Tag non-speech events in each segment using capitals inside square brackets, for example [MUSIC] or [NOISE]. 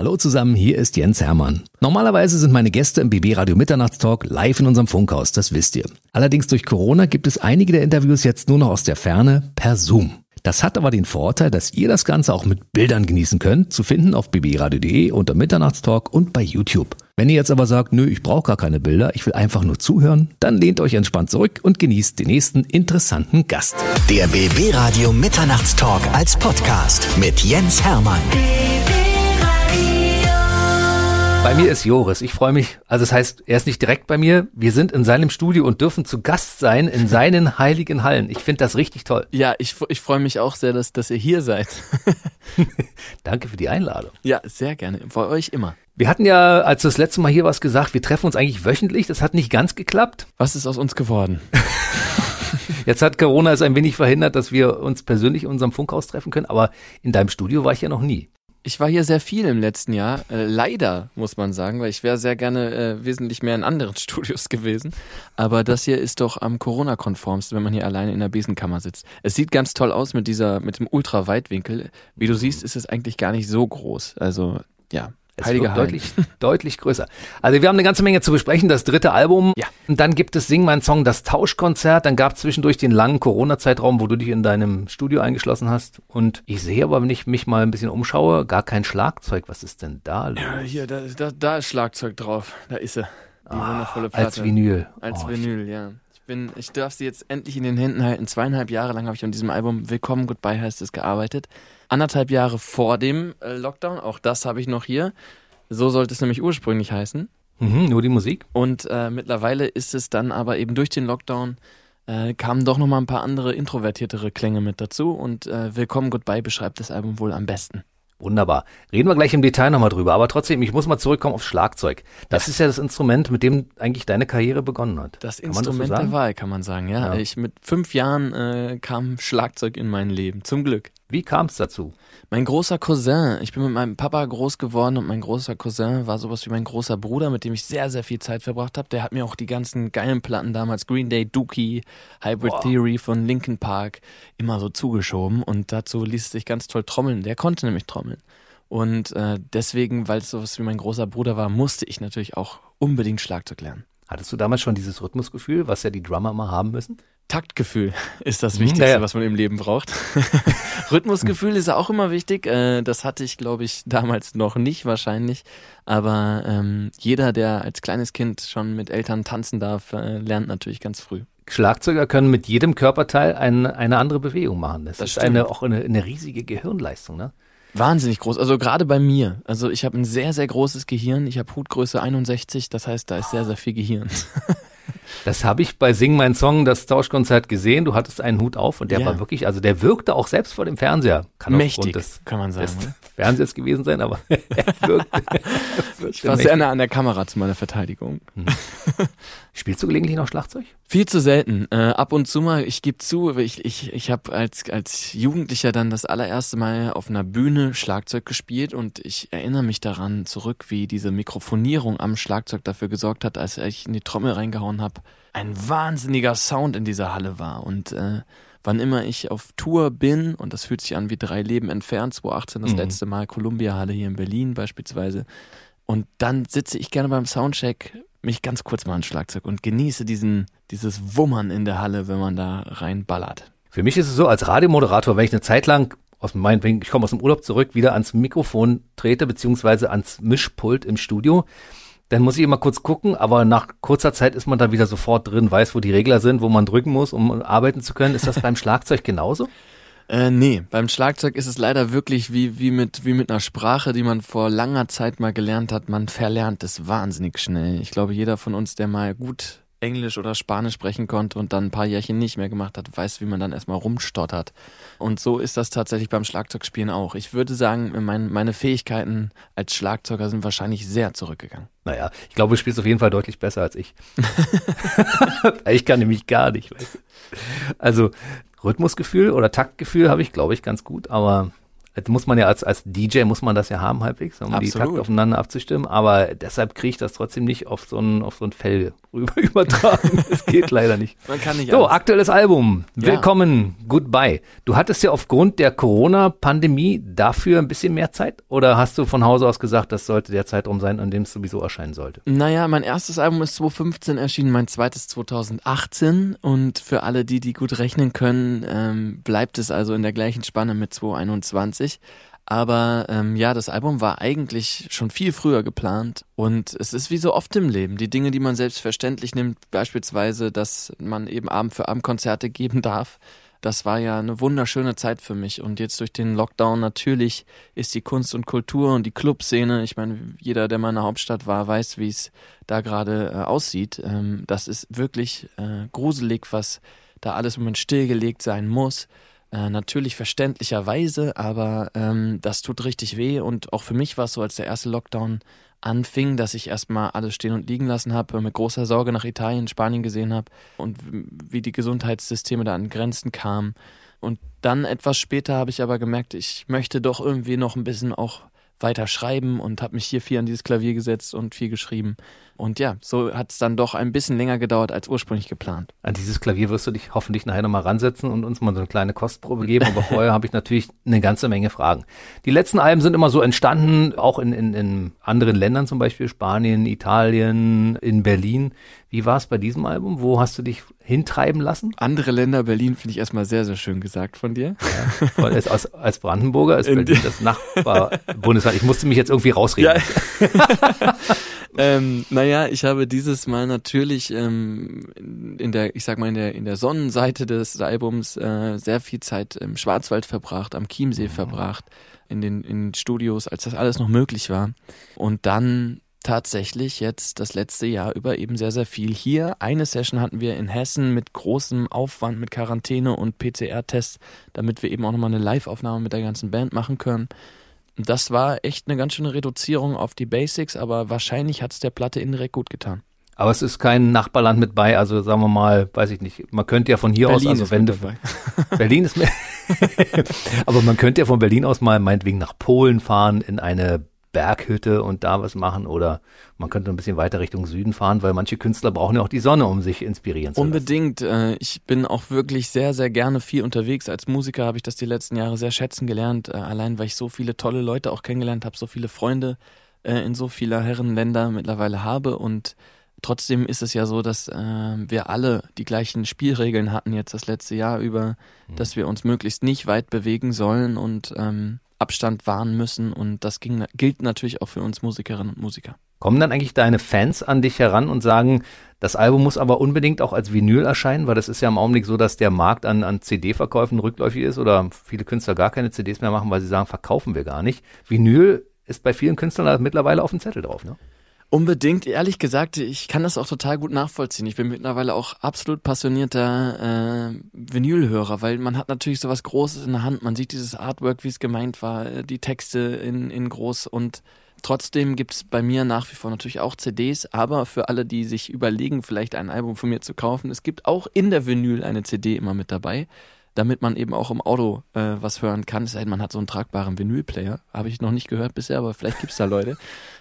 Hallo zusammen, hier ist Jens Hermann. Normalerweise sind meine Gäste im BB Radio Mitternachtstalk live in unserem Funkhaus, das wisst ihr. Allerdings durch Corona gibt es einige der Interviews jetzt nur noch aus der Ferne per Zoom. Das hat aber den Vorteil, dass ihr das Ganze auch mit Bildern genießen könnt, zu finden auf bbradio.de unter Mitternachtstalk und bei YouTube. Wenn ihr jetzt aber sagt, nö, ich brauche gar keine Bilder, ich will einfach nur zuhören, dann lehnt euch entspannt zurück und genießt den nächsten interessanten Gast. Der BB Radio Mitternachtstalk als Podcast mit Jens Hermann. Bei mir ist Joris. Ich freue mich. Also das heißt, er ist nicht direkt bei mir. Wir sind in seinem Studio und dürfen zu Gast sein in seinen [LAUGHS] heiligen Hallen. Ich finde das richtig toll. Ja, ich, ich freue mich auch sehr, dass, dass ihr hier seid. [LAUGHS] Danke für die Einladung. Ja, sehr gerne. Bei euch immer. Wir hatten ja, als du das letzte Mal hier was gesagt, wir treffen uns eigentlich wöchentlich. Das hat nicht ganz geklappt. Was ist aus uns geworden? [LAUGHS] Jetzt hat Corona es ein wenig verhindert, dass wir uns persönlich in unserem Funkhaus treffen können, aber in deinem Studio war ich ja noch nie. Ich war hier sehr viel im letzten Jahr. Äh, leider, muss man sagen, weil ich wäre sehr gerne äh, wesentlich mehr in anderen [LAUGHS] Studios gewesen. Aber das hier ist doch am Corona-konformsten, wenn man hier alleine in der Besenkammer sitzt. Es sieht ganz toll aus mit dieser, mit dem Ultraweitwinkel. Wie du siehst, ist es eigentlich gar nicht so groß. Also, ja, es Heilige deutlich, [LAUGHS] deutlich größer. Also wir haben eine ganze Menge zu besprechen. Das dritte Album. Ja. Und dann gibt es Sing mein Song, das Tauschkonzert. Dann gab es zwischendurch den langen Corona-Zeitraum, wo du dich in deinem Studio eingeschlossen hast. Und ich sehe aber, wenn ich mich mal ein bisschen umschaue, gar kein Schlagzeug. Was ist denn da los? Ja, hier, da, da, da ist Schlagzeug drauf. Da ist sie. Die ah, wundervolle Platte. Als Vinyl. Als oh, Vinyl, ja. Ich bin, ich darf sie jetzt endlich in den Händen halten. Zweieinhalb Jahre lang habe ich an diesem Album Willkommen Goodbye heißt es gearbeitet. Anderthalb Jahre vor dem äh, Lockdown, auch das habe ich noch hier. So sollte es nämlich ursprünglich heißen. Mhm, nur die Musik. Und äh, mittlerweile ist es dann aber eben durch den Lockdown äh, kamen doch nochmal ein paar andere introvertiertere Klänge mit dazu und äh, Willkommen Goodbye beschreibt das Album wohl am besten. Wunderbar. Reden wir gleich im Detail nochmal drüber. Aber trotzdem, ich muss mal zurückkommen aufs Schlagzeug. Das ja. ist ja das Instrument, mit dem eigentlich deine Karriere begonnen hat. Das kann Instrument das so der Wahl, kann man sagen, ja. ja. Ich mit fünf Jahren äh, kam Schlagzeug in mein Leben. Zum Glück. Wie kam es dazu? Mein großer Cousin, ich bin mit meinem Papa groß geworden und mein großer Cousin war sowas wie mein großer Bruder, mit dem ich sehr, sehr viel Zeit verbracht habe. Der hat mir auch die ganzen geilen Platten damals, Green Day, Dookie, Hybrid wow. Theory von Linkin Park, immer so zugeschoben und dazu ließ es sich ganz toll trommeln. Der konnte nämlich trommeln. Und äh, deswegen, weil es sowas wie mein großer Bruder war, musste ich natürlich auch unbedingt Schlagzeug lernen. Hattest du damals schon dieses Rhythmusgefühl, was ja die Drummer mal haben müssen? Taktgefühl [LAUGHS] ist das mhm, Wichtigste, naja. was man im Leben braucht. [LAUGHS] Rhythmusgefühl ist auch immer wichtig. Äh, das hatte ich, glaube ich, damals noch nicht wahrscheinlich. Aber ähm, jeder, der als kleines Kind schon mit Eltern tanzen darf, äh, lernt natürlich ganz früh. Schlagzeuger können mit jedem Körperteil ein, eine andere Bewegung machen. Das, das ist eine, auch eine, eine riesige Gehirnleistung. Ne? Wahnsinnig groß. Also gerade bei mir. Also ich habe ein sehr, sehr großes Gehirn. Ich habe Hutgröße 61. Das heißt, da ist sehr, sehr viel Gehirn. [LAUGHS] Das habe ich bei Sing mein Song, das Tauschkonzert gesehen. Du hattest einen Hut auf und der ja. war wirklich, also der wirkte auch selbst vor dem Fernseher. Kann Mächtig, des, kann man sagen. Des ne? Fernsehers gewesen sein, aber [LAUGHS] er wirkte. ich war sehr nah an der Kamera zu meiner Verteidigung. Hm. Spielst du gelegentlich noch Schlagzeug? Viel zu selten. Äh, ab und zu mal, ich gebe zu, ich, ich, ich habe als, als Jugendlicher dann das allererste Mal auf einer Bühne Schlagzeug gespielt und ich erinnere mich daran zurück, wie diese Mikrofonierung am Schlagzeug dafür gesorgt hat, als ich in die Trommel reingehauen habe, ein wahnsinniger Sound in dieser Halle war. Und äh, wann immer ich auf Tour bin, und das fühlt sich an wie drei Leben entfernt, 2018 das mhm. letzte Mal Columbia Halle hier in Berlin beispielsweise, und dann sitze ich gerne beim Soundcheck mich ganz kurz mal ans Schlagzeug und genieße diesen, dieses Wummern in der Halle, wenn man da reinballert. Für mich ist es so, als Radiomoderator, wenn ich eine Zeit lang aus meinem, ich komme aus dem Urlaub zurück, wieder ans Mikrofon trete, beziehungsweise ans Mischpult im Studio, dann muss ich immer kurz gucken, aber nach kurzer Zeit ist man da wieder sofort drin, weiß, wo die Regler sind, wo man drücken muss, um arbeiten zu können. Ist das beim [LAUGHS] Schlagzeug genauso? Äh, nee, beim Schlagzeug ist es leider wirklich wie, wie, mit, wie mit einer Sprache, die man vor langer Zeit mal gelernt hat. Man verlernt es wahnsinnig schnell. Ich glaube, jeder von uns, der mal gut Englisch oder Spanisch sprechen konnte und dann ein paar Jährchen nicht mehr gemacht hat, weiß, wie man dann erstmal rumstottert. Und so ist das tatsächlich beim Schlagzeugspielen auch. Ich würde sagen, mein, meine Fähigkeiten als Schlagzeuger sind wahrscheinlich sehr zurückgegangen. Naja, ich glaube, du spielst auf jeden Fall deutlich besser als ich. [LAUGHS] [LAUGHS] ich kann nämlich gar nicht. Weißt du? Also Rhythmusgefühl oder Taktgefühl habe ich, glaube ich, ganz gut, aber muss man ja als, als DJ muss man das ja haben halbwegs, um Absolut. die Takt aufeinander abzustimmen, aber deshalb kriege ich das trotzdem nicht auf so ein, auf so ein Fell [LAUGHS] rüber übertragen. [LAUGHS] Es geht leider nicht. Man kann nicht So, alles. aktuelles Album. Ja. Willkommen, goodbye. Du hattest ja aufgrund der Corona-Pandemie dafür ein bisschen mehr Zeit? Oder hast du von Hause aus gesagt, das sollte der Zeitraum sein, an dem es sowieso erscheinen sollte? Naja, mein erstes Album ist 2015 erschienen, mein zweites 2018 und für alle die, die gut rechnen können, ähm, bleibt es also in der gleichen Spanne mit 2021. Aber ähm, ja, das Album war eigentlich schon viel früher geplant und es ist wie so oft im Leben. Die Dinge, die man selbstverständlich nimmt, beispielsweise, dass man eben Abend für Abend Konzerte [LAUGHS] geben darf, das war ja eine wunderschöne Zeit für mich. Und jetzt durch den Lockdown natürlich ist die Kunst und Kultur und die Clubszene, ich meine, jeder, der mal in der Hauptstadt war, weiß, wie es da gerade äh, aussieht. Ähm, das ist wirklich äh, gruselig, was da alles im Moment stillgelegt sein muss. Äh, natürlich verständlicherweise, aber ähm, das tut richtig weh. Und auch für mich war es so, als der erste Lockdown anfing, dass ich erstmal alles stehen und liegen lassen habe, mit großer Sorge nach Italien, Spanien gesehen habe und wie die Gesundheitssysteme da an Grenzen kamen. Und dann etwas später habe ich aber gemerkt, ich möchte doch irgendwie noch ein bisschen auch weiter schreiben und habe mich hier viel an dieses Klavier gesetzt und viel geschrieben. Und ja, so hat es dann doch ein bisschen länger gedauert als ursprünglich geplant. An dieses Klavier wirst du dich hoffentlich nachher nochmal ransetzen und uns mal so eine kleine Kostprobe geben. Aber vorher habe ich natürlich eine ganze Menge Fragen. Die letzten Alben sind immer so entstanden, auch in, in, in anderen Ländern, zum Beispiel Spanien, Italien, in Berlin. Wie war es bei diesem Album? Wo hast du dich hintreiben lassen? Andere Länder, Berlin finde ich erstmal sehr, sehr schön gesagt von dir. Es als, als Brandenburger ist In Berlin das Nachbarbundesland. Ich musste mich jetzt irgendwie rausreden. [LAUGHS] ähm, naja, ich habe dieses Mal natürlich ähm, in- der, ich sag mal, in der, in der Sonnenseite des Albums äh, sehr viel Zeit im Schwarzwald verbracht, am Chiemsee verbracht, in den, in den Studios, als das alles noch möglich war. Und dann tatsächlich jetzt das letzte Jahr über eben sehr, sehr viel hier. Eine Session hatten wir in Hessen mit großem Aufwand, mit Quarantäne und PCR-Tests, damit wir eben auch nochmal eine Live-Aufnahme mit der ganzen Band machen können. Das war echt eine ganz schöne Reduzierung auf die Basics, aber wahrscheinlich hat es der Platte indirekt gut getan. Aber es ist kein Nachbarland mit bei. Also sagen wir mal, weiß ich nicht. Man könnte ja von hier aus, also wenn du. [LAUGHS] Berlin ist mehr. [LAUGHS] Aber man könnte ja von Berlin aus mal meinetwegen nach Polen fahren, in eine Berghütte und da was machen oder man könnte ein bisschen weiter Richtung Süden fahren, weil manche Künstler brauchen ja auch die Sonne, um sich inspirieren zu lassen. Unbedingt. Äh, ich bin auch wirklich sehr, sehr gerne viel unterwegs. Als Musiker habe ich das die letzten Jahre sehr schätzen gelernt. Äh, allein weil ich so viele tolle Leute auch kennengelernt habe, so viele Freunde äh, in so vieler Herrenländer mittlerweile habe und Trotzdem ist es ja so, dass äh, wir alle die gleichen Spielregeln hatten jetzt das letzte Jahr über, dass wir uns möglichst nicht weit bewegen sollen und ähm, Abstand wahren müssen. Und das ging, gilt natürlich auch für uns Musikerinnen und Musiker. Kommen dann eigentlich deine Fans an dich heran und sagen, das Album muss aber unbedingt auch als Vinyl erscheinen, weil das ist ja im Augenblick so, dass der Markt an, an CD-Verkäufen rückläufig ist oder viele Künstler gar keine CDs mehr machen, weil sie sagen, verkaufen wir gar nicht. Vinyl ist bei vielen Künstlern mittlerweile auf dem Zettel drauf, ne? Unbedingt, ehrlich gesagt, ich kann das auch total gut nachvollziehen. Ich bin mittlerweile auch absolut passionierter äh, Vinylhörer, weil man hat natürlich sowas Großes in der Hand. Man sieht dieses Artwork, wie es gemeint war, äh, die Texte in, in groß und trotzdem gibt es bei mir nach wie vor natürlich auch CDs, aber für alle, die sich überlegen, vielleicht ein Album von mir zu kaufen, es gibt auch in der Vinyl eine CD immer mit dabei damit man eben auch im Auto äh, was hören kann. Es sei denn, man hat so einen tragbaren Vinylplayer. Habe ich noch nicht gehört bisher, aber vielleicht gibt's da Leute.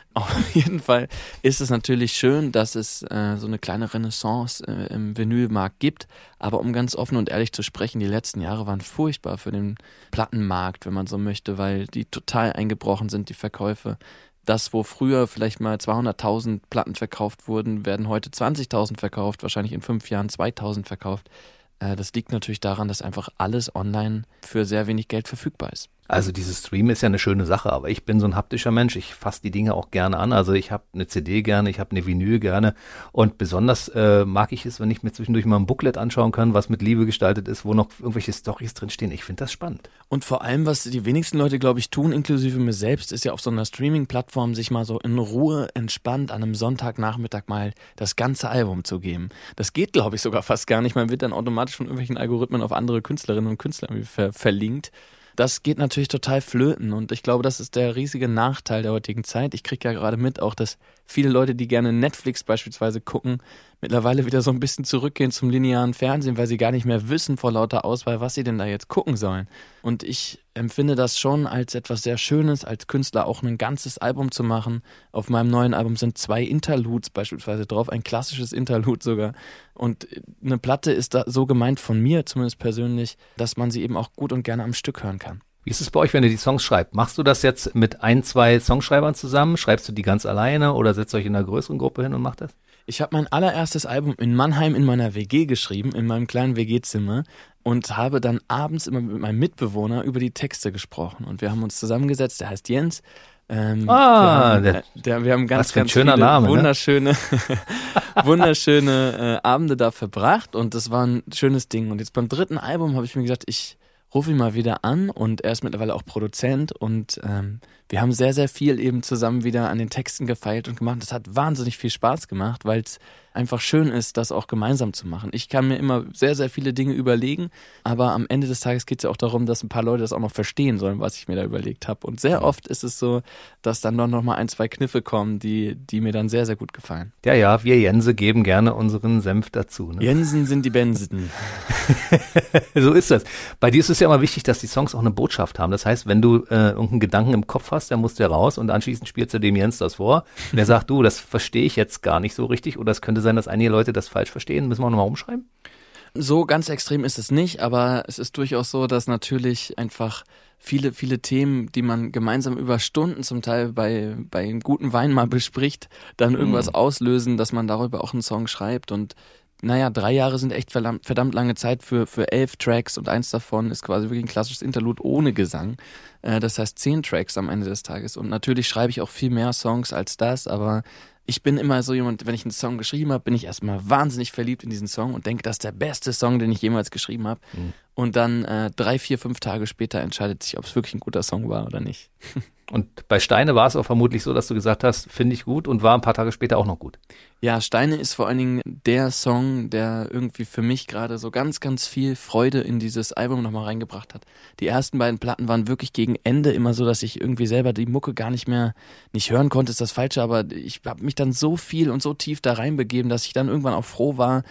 [LAUGHS] Auf jeden Fall ist es natürlich schön, dass es äh, so eine kleine Renaissance äh, im Vinylmarkt gibt. Aber um ganz offen und ehrlich zu sprechen, die letzten Jahre waren furchtbar für den Plattenmarkt, wenn man so möchte, weil die total eingebrochen sind, die Verkäufe. Das, wo früher vielleicht mal 200.000 Platten verkauft wurden, werden heute 20.000 verkauft, wahrscheinlich in fünf Jahren 2.000 verkauft. Äh, das liegt natürlich daran, dass einfach alles online für sehr wenig Geld verfügbar ist. Also dieses Stream ist ja eine schöne Sache, aber ich bin so ein haptischer Mensch. Ich fasse die Dinge auch gerne an. Also ich habe eine CD gerne, ich habe eine Vinyl gerne und besonders äh, mag ich es, wenn ich mir zwischendurch mal ein Booklet anschauen kann, was mit Liebe gestaltet ist, wo noch irgendwelche Stories drinstehen. Ich finde das spannend. Und vor allem, was die wenigsten Leute, glaube ich, tun, inklusive mir selbst, ist ja auf so einer Streaming-Plattform sich mal so in Ruhe, entspannt an einem Sonntagnachmittag mal das ganze Album zu geben. Das geht, glaube ich, sogar fast gar nicht. Man wird dann automatisch von irgendwelchen Algorithmen auf andere Künstlerinnen und Künstler ver verlinkt. Das geht natürlich total flöten und ich glaube, das ist der riesige Nachteil der heutigen Zeit. Ich kriege ja gerade mit auch, dass viele Leute, die gerne Netflix beispielsweise gucken, mittlerweile wieder so ein bisschen zurückgehen zum linearen Fernsehen, weil sie gar nicht mehr wissen vor lauter Auswahl, was sie denn da jetzt gucken sollen. Und ich empfinde das schon als etwas sehr Schönes, als Künstler auch ein ganzes Album zu machen. Auf meinem neuen Album sind zwei Interludes beispielsweise drauf, ein klassisches Interlude sogar. Und eine Platte ist da so gemeint von mir, zumindest persönlich, dass man sie eben auch gut und gerne am Stück hören kann. Wie ist es bei euch, wenn ihr die Songs schreibt? Machst du das jetzt mit ein, zwei Songschreibern zusammen? Schreibst du die ganz alleine oder setzt euch in einer größeren Gruppe hin und macht das? Ich habe mein allererstes Album in Mannheim in meiner WG geschrieben, in meinem kleinen WG-Zimmer und habe dann abends immer mit meinem Mitbewohner über die Texte gesprochen. Und wir haben uns zusammengesetzt, der heißt Jens. Ähm, ah, wir haben, der, der, wir haben ganz, ganz schöner Name, ne? wunderschöne, [LAUGHS] [LAUGHS] wunderschöne äh, Abende da verbracht und das war ein schönes Ding. Und jetzt beim dritten Album habe ich mir gedacht, ich rufe ihn mal wieder an und er ist mittlerweile auch Produzent und ähm, wir haben sehr, sehr viel eben zusammen wieder an den Texten gefeilt und gemacht. Das hat wahnsinnig viel Spaß gemacht, weil es einfach schön ist, das auch gemeinsam zu machen. Ich kann mir immer sehr, sehr viele Dinge überlegen, aber am Ende des Tages geht es ja auch darum, dass ein paar Leute das auch noch verstehen sollen, was ich mir da überlegt habe. Und sehr oft ist es so, dass dann doch noch mal ein, zwei Kniffe kommen, die, die mir dann sehr, sehr gut gefallen. Ja, ja, wir Jense geben gerne unseren Senf dazu. Ne? Jensen sind die Bensen. [LAUGHS] so ist das. Bei dir ist es ja immer wichtig, dass die Songs auch eine Botschaft haben. Das heißt, wenn du äh, irgendeinen Gedanken im Kopf hast, dann musst du raus und anschließend spielst du dem Jens das vor. Und er sagt, du, das verstehe ich jetzt gar nicht so richtig oder es könnte sein, dass einige Leute das falsch verstehen. Müssen wir auch nochmal umschreiben? So ganz extrem ist es nicht, aber es ist durchaus so, dass natürlich einfach viele, viele Themen, die man gemeinsam über Stunden zum Teil bei, bei einem guten Wein mal bespricht, dann irgendwas mhm. auslösen, dass man darüber auch einen Song schreibt und naja, drei Jahre sind echt verdammt, verdammt lange Zeit für, für elf Tracks und eins davon ist quasi wirklich ein klassisches Interlude ohne Gesang. Äh, das heißt zehn Tracks am Ende des Tages. Und natürlich schreibe ich auch viel mehr Songs als das, aber ich bin immer so jemand, wenn ich einen Song geschrieben habe, bin ich erstmal wahnsinnig verliebt in diesen Song und denke, das ist der beste Song, den ich jemals geschrieben habe. Mhm. Und dann äh, drei, vier, fünf Tage später entscheidet sich, ob es wirklich ein guter Song war oder nicht. [LAUGHS] Und bei Steine war es auch vermutlich so, dass du gesagt hast, finde ich gut und war ein paar Tage später auch noch gut. Ja, Steine ist vor allen Dingen der Song, der irgendwie für mich gerade so ganz, ganz viel Freude in dieses Album nochmal reingebracht hat. Die ersten beiden Platten waren wirklich gegen Ende immer so, dass ich irgendwie selber die Mucke gar nicht mehr nicht hören konnte, ist das Falsche, aber ich habe mich dann so viel und so tief da reinbegeben, dass ich dann irgendwann auch froh war,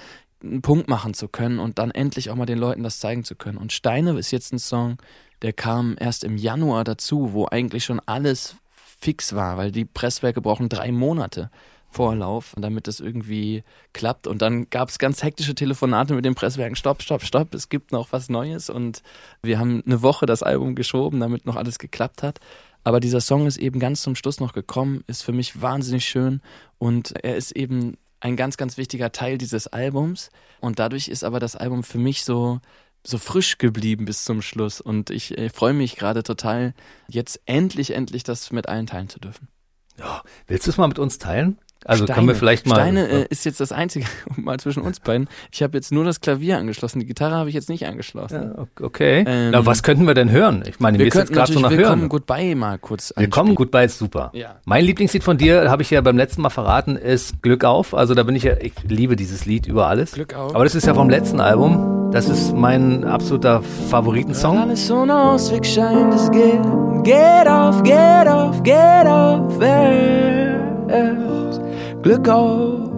einen Punkt machen zu können und dann endlich auch mal den Leuten das zeigen zu können. Und Steine ist jetzt ein Song, der kam erst im Januar dazu, wo eigentlich schon alles fix war, weil die Presswerke brauchen drei Monate Vorlauf, damit das irgendwie klappt. Und dann gab es ganz hektische Telefonate mit den Presswerken. Stopp, stopp, stopp, es gibt noch was Neues. Und wir haben eine Woche das Album geschoben, damit noch alles geklappt hat. Aber dieser Song ist eben ganz zum Schluss noch gekommen, ist für mich wahnsinnig schön und er ist eben ein ganz, ganz wichtiger Teil dieses Albums. Und dadurch ist aber das Album für mich so, so frisch geblieben bis zum Schluss. Und ich, ich freue mich gerade total, jetzt endlich, endlich das mit allen teilen zu dürfen. Ja, willst du es mal mit uns teilen? Also Steine. können wir vielleicht mal. Steine äh, ist jetzt das Einzige, [LAUGHS] mal zwischen uns beiden. Ich habe jetzt nur das Klavier angeschlossen. Die Gitarre habe ich jetzt nicht angeschlossen. Ja, okay. Ähm, Na, was könnten wir denn hören? Ich meine, wir ist jetzt gerade so nach Willkommen Hören. Goodbye mal kurz Willkommen Goodbye ist super. Ja. Mein Lieblingslied von dir, habe ich ja beim letzten Mal verraten, ist Glück auf. Also da bin ich ja, ich liebe dieses Lied über alles. Glück auf. Aber das ist ja vom letzten Album. Das ist mein absoluter Favoritensong. Alles so ein Ausweg scheint es geht. Get off, get off, get off. Glück auf.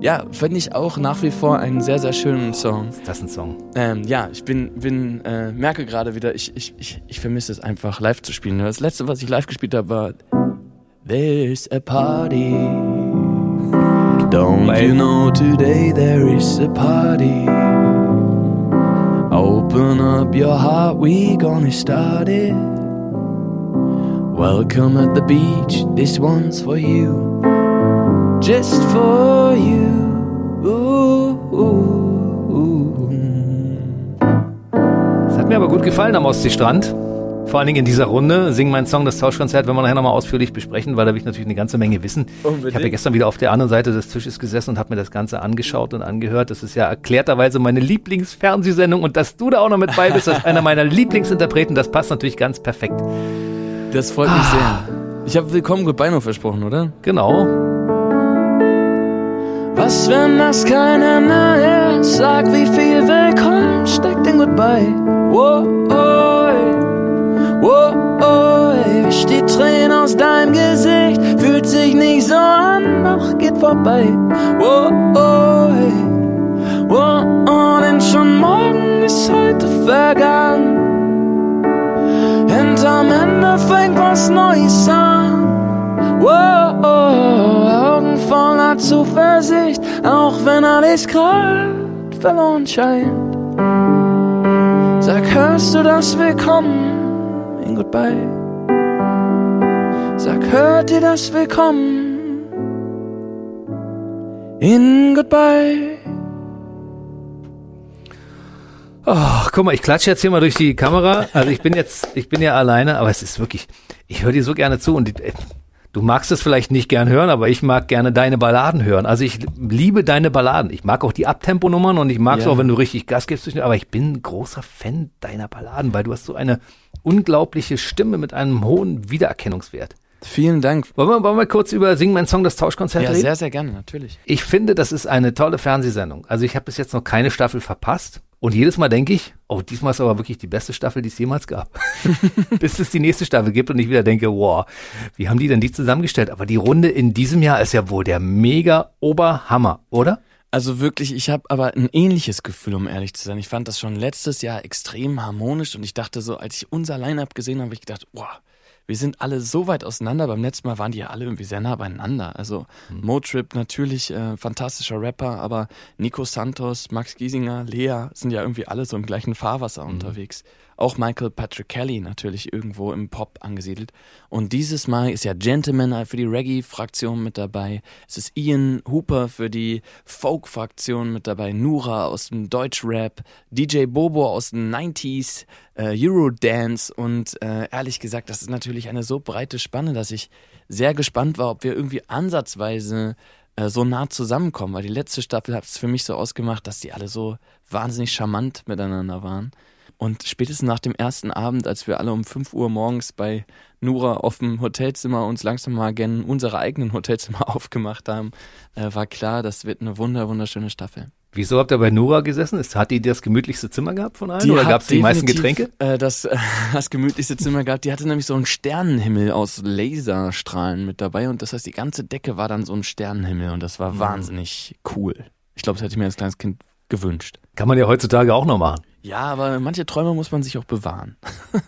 Ja, finde ich auch nach wie vor einen sehr, sehr schönen Song. Ist das ein Song? Ähm, ja, ich bin, bin äh, merke gerade wieder, ich, ich, ich, ich vermisse es einfach live zu spielen. Das letzte, was ich live gespielt habe, war There's a party. Don't you know today there is a party? Open up your heart, we gonna start it. Welcome at the beach, this one's for you just for you. Es hat mir aber gut gefallen am Ostseestrand. Vor allen Dingen in dieser Runde. Sing meinen Song, das Tauschkonzert, wenn wir nachher nochmal ausführlich besprechen, weil da will ich natürlich eine ganze Menge wissen. Unbedingt. Ich habe ja gestern wieder auf der anderen Seite des Tisches gesessen und habe mir das Ganze angeschaut und angehört. Das ist ja erklärterweise meine Lieblingsfernsehsendung und dass du da auch noch mit bei bist, als einer meiner Lieblingsinterpreten, das passt natürlich ganz perfekt. Das freut mich ah. sehr. Ich habe Willkommen Goodbye noch versprochen, oder? Genau was, wenn das kein Ende ist? Sag, wie viel Willkommen steckt in Goodbye. Whoa, oh, whoa, oh, wisch die Tränen aus deinem Gesicht. Fühlt sich nicht so an, doch geht vorbei. Whoa, oh, whoa, oh, denn schon morgen ist heute vergangen. Hinterm Ende fängt was Neues an. Whoa, oh, oh. Zuversicht, auch wenn alles grad verloren scheint. Sag, hörst du das Willkommen in Goodbye? Sag, hört ihr das Willkommen in Goodbye? Oh, guck mal, ich klatsche jetzt hier mal durch die Kamera. Also ich bin jetzt, ich bin ja alleine, aber es ist wirklich, ich höre dir so gerne zu und die, du magst es vielleicht nicht gern hören, aber ich mag gerne deine Balladen hören. Also ich liebe deine Balladen. Ich mag auch die Abtemponummern und ich mag es Ja. auch, wenn du richtig Gas gibst. Aber ich bin ein großer Fan deiner Balladen, weil du hast so eine unglaubliche Stimme mit einem hohen Wiedererkennungswert. Vielen Dank. Wollen wir, wollen wir kurz über Sing mein Song, das Tauschkonzert Ja, reden? sehr, sehr gerne, natürlich. Ich finde, das ist eine tolle Fernsehsendung. Also ich habe bis jetzt noch keine Staffel verpasst. Und jedes Mal denke ich, oh, diesmal ist aber wirklich die beste Staffel, die es jemals gab. [LAUGHS] Bis es die nächste Staffel gibt und ich wieder denke, wow, wie haben die denn die zusammengestellt? Aber die Runde in diesem Jahr ist ja wohl der mega Oberhammer, oder? Also wirklich, ich habe aber ein ähnliches Gefühl, um ehrlich zu sein. Ich fand das schon letztes Jahr extrem harmonisch und ich dachte so, als ich unser Line-Up gesehen habe, habe ich gedacht, wow, wir sind alle so weit auseinander. Beim letzten Mal waren die ja alle irgendwie sehr nah beieinander. Also Motrip natürlich, äh, fantastischer Rapper, aber Nico Santos, Max Giesinger, Lea sind ja irgendwie alle so im gleichen Fahrwasser unterwegs. Auch Michael Patrick Kelly natürlich irgendwo im Pop angesiedelt. Und dieses Mal ist ja Gentleman für die Reggae-Fraktion mit dabei. Es ist Ian Hooper für die Folk-Fraktion mit dabei. Nura aus dem Deutschrap. DJ Bobo aus den 90s. Äh, Eurodance. Und äh, ehrlich gesagt, das ist natürlich eine so breite Spanne, dass ich sehr gespannt war, ob wir irgendwie ansatzweise äh, so nah zusammenkommen. Weil die letzte Staffel hat es für mich so ausgemacht, dass die alle so wahnsinnig charmant miteinander waren. Und spätestens nach dem ersten Abend, als wir alle um 5 Uhr morgens bei Nura auf dem Hotelzimmer uns langsam mal gen unsere eigenen Hotelzimmer [LAUGHS] aufgemacht haben, äh, war klar, das wird eine wunder, wunderschöne Staffel. Wieso habt ihr bei Nora gesessen? Hat die das gemütlichste Zimmer gehabt von allen? oder hat gab es die meisten Getränke? Äh, das, äh, [LAUGHS] das gemütlichste Zimmer gehabt. Die hatte nämlich so einen Sternenhimmel aus Laserstrahlen mit dabei und das heißt, die ganze Decke war dann so ein Sternenhimmel und das war wahnsinnig cool. Ich glaube, das hätte ich mir als kleines Kind gewünscht. Kann man ja heutzutage auch noch machen. Ja, aber manche Träume muss man sich auch bewahren. [LAUGHS]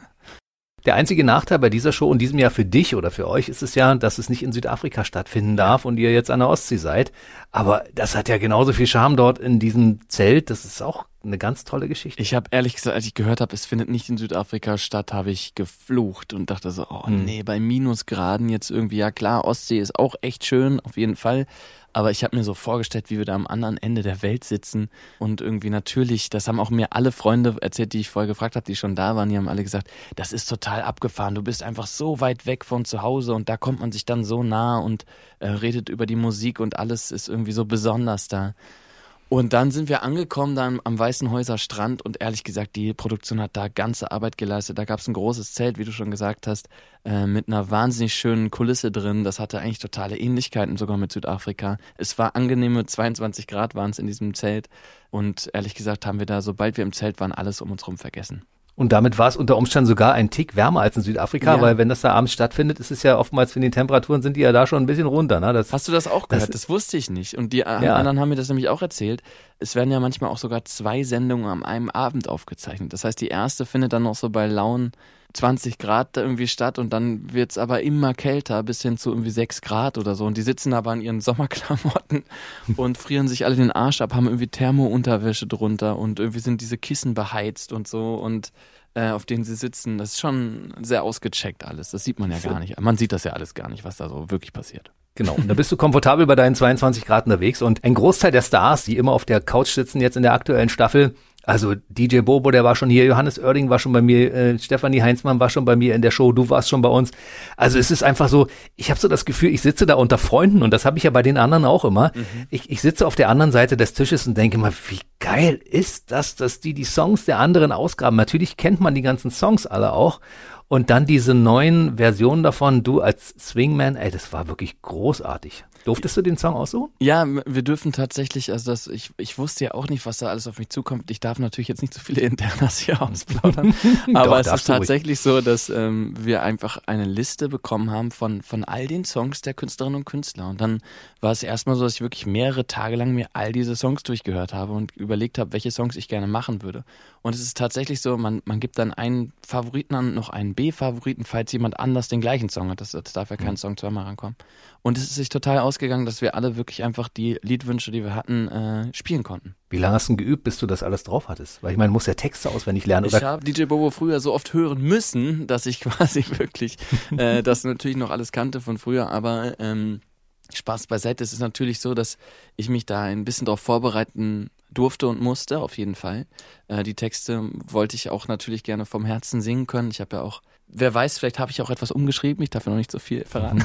Der einzige Nachteil bei dieser Show in diesem Jahr für dich oder für euch ist es ja, dass es nicht in Südafrika stattfinden darf und ihr jetzt an der Ostsee seid. Aber das hat ja genauso viel Charme dort in diesem Zelt. Das ist auch eine ganz tolle Geschichte. Ich habe ehrlich gesagt, als ich gehört habe, es findet nicht in Südafrika statt, habe ich geflucht und dachte so, oh Hm. nee, bei Minusgraden jetzt irgendwie, ja klar, Ostsee ist auch echt schön, auf jeden Fall. Aber ich habe mir so vorgestellt, wie wir da am anderen Ende der Welt sitzen und irgendwie natürlich, das haben auch mir alle Freunde erzählt, die ich vorher gefragt habe, die schon da waren, die haben alle gesagt, das ist total abgefahren, du bist einfach so weit weg von zu Hause und da kommt man sich dann so nah und äh, redet über die Musik und alles ist irgendwie so besonders da. Und dann sind wir angekommen dann am Weißenhäuser Strand und ehrlich gesagt, die Produktion hat da ganze Arbeit geleistet. Da gab es ein großes Zelt, wie du schon gesagt hast, äh, mit einer wahnsinnig schönen Kulisse drin. Das hatte eigentlich totale Ähnlichkeiten sogar mit Südafrika. Es war angenehme 22 Grad waren es in diesem Zelt. Und ehrlich gesagt haben wir da, sobald wir im Zelt waren, alles um uns rum vergessen. Und damit war es unter Umständen sogar ein Tick wärmer als in Südafrika, Ja. weil wenn das da abends stattfindet, ist es ja oftmals, wenn die Temperaturen sind, die ja da schon ein bisschen runter. Ne? Das, Hast du das auch gehört? Das- Das, wusste ich nicht. Und die Ja. anderen haben mir das nämlich auch erzählt. Es werden ja manchmal auch sogar zwei Sendungen am einem Abend aufgezeichnet. Das heißt, die erste findet dann noch so bei lauen 20 Grad da irgendwie statt und dann wird's aber immer kälter bis hin zu irgendwie 6 Grad oder so. Und die sitzen aber in ihren Sommerklamotten [LAUGHS] und frieren sich alle den Arsch ab, haben irgendwie Thermounterwäsche drunter und irgendwie sind diese Kissen beheizt und so und äh, auf denen sie sitzen. Das ist schon sehr ausgecheckt alles. Das sieht man ja gar nicht. Man sieht das ja alles gar nicht, was da so wirklich passiert. Genau. Und da [LAUGHS] bist du komfortabel bei deinen 22 Grad unterwegs. Und ein Großteil der Stars, die immer auf der Couch sitzen, jetzt in der aktuellen Staffel, also DJ Bobo, der war schon hier, Johannes Oerding war schon bei mir, äh, Stefanie Heinzmann war schon bei mir in der Show, du warst schon bei uns. Also es ist einfach so, ich habe so das Gefühl, ich sitze da unter Freunden und das habe ich ja bei den anderen auch immer. Ich, ich sitze auf der anderen Seite des Tisches und denke mal, wie geil ist das, dass die die Songs der anderen ausgraben. Natürlich kennt man die ganzen Songs alle auch. Und dann diese neuen Versionen davon, du als Swingman, ey, das war wirklich großartig. Durftest du den Song aussuchen? Ja, wir dürfen tatsächlich, also das, ich, ich wusste ja auch nicht, was da alles auf mich zukommt. Ich darf natürlich jetzt nicht so viele [LAUGHS] Internas hier ausplaudern. [LAUGHS] aber Doch, es ist tatsächlich so, dass ähm, wir einfach eine Liste bekommen haben von, von all den Songs der Künstlerinnen und Künstler. Und dann war es erstmal so, dass ich wirklich mehrere Tage lang mir all diese Songs durchgehört habe und überlegt habe, welche Songs ich gerne machen würde. Und es ist tatsächlich so, man, man gibt dann einen Favoriten an, noch einen B-Favoriten, falls jemand anders den gleichen Song hat. Das, das darf ja kein. Song zweimal rankommen. Und es ist sich total ausgegangen, dass wir alle wirklich einfach die Liedwünsche, die wir hatten, äh, spielen konnten. Wie lange hast du geübt, bis du das alles drauf hattest? Weil ich meine, du musst ja Texte auswendig lernen. Oder? Ich habe DJ Bobo früher so oft hören müssen, dass ich [LAUGHS] quasi wirklich [LAUGHS] äh, das natürlich noch alles kannte von früher, aber ähm, Spaß beiseite. Es ist natürlich so, dass ich mich da ein bisschen darauf vorbereiten durfte und musste, auf jeden Fall. Äh, die Texte wollte ich auch natürlich gerne vom Herzen singen können. Ich habe ja auch wer weiß, vielleicht habe ich auch etwas umgeschrieben. Ich darf ja noch nicht so viel verraten.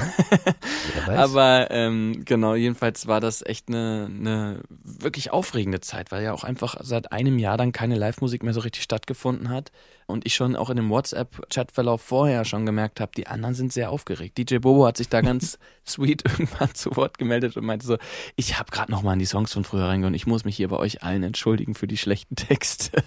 Aber ähm, genau, jedenfalls war das echt eine, eine wirklich aufregende Zeit, weil ja auch einfach seit einem Jahr dann keine Live-Musik mehr so richtig stattgefunden hat. Und ich schon auch in dem WhatsApp-Chatverlauf vorher schon gemerkt habe, die anderen sind sehr aufgeregt. DJ Bobo hat sich da ganz [LAUGHS] sweet irgendwann zu Wort gemeldet und meinte so, ich habe gerade noch mal in die Songs von früher reingehört und ich muss mich hier bei euch allen entschuldigen für die schlechten Texte.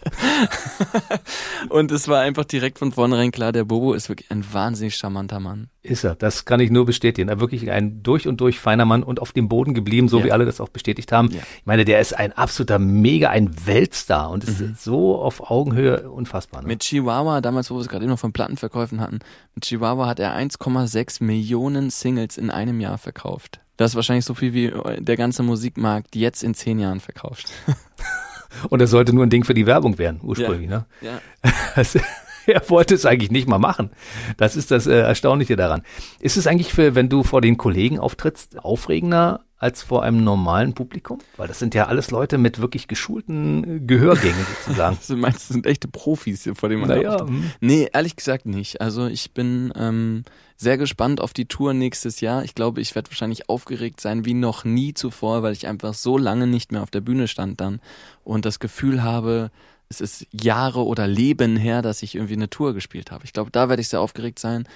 [LAUGHS] und es war einfach direkt von vornherein klar, der Bobo ist wirklich ein wahnsinnig charmanter Mann. Ist er, das kann ich nur bestätigen. Er wirklich ein durch und durch feiner Mann und auf dem Boden geblieben, so ja. wie alle das auch bestätigt haben. Ja. Ich meine, der ist ein absoluter Mega, ein Weltstar und ist mhm. so auf Augenhöhe unfassbar. Ne? Mit Chihuahua, damals, wo wir es gerade eben noch von Plattenverkäufen hatten, mit Chihuahua hat er 1,6 Millionen Singles in einem Jahr verkauft. Das ist wahrscheinlich so viel wie der ganze Musikmarkt jetzt in zehn Jahren verkauft. [LAUGHS] und das sollte nur ein Ding für die Werbung werden, ursprünglich, ja. ne? Ja. [LAUGHS] er wollte es eigentlich nicht mal machen. Das ist das äh, Erstaunliche daran. Ist es eigentlich für, wenn du vor den Kollegen auftrittst, aufregender als vor einem normalen Publikum? Weil das sind ja alles Leute mit wirklich geschulten Gehörgängen sozusagen. [LAUGHS] du meinst, das sind echte Profis, vor denen man naja. Hm. Nee, ehrlich gesagt nicht. Also ich bin ähm, sehr gespannt auf die Tour nächstes Jahr. Ich glaube, ich werde wahrscheinlich aufgeregt sein wie noch nie zuvor, weil ich einfach so lange nicht mehr auf der Bühne stand dann und das Gefühl habe, es ist Jahre oder Leben her, dass ich irgendwie eine Tour gespielt habe. Ich glaube, da werde ich sehr aufgeregt sein.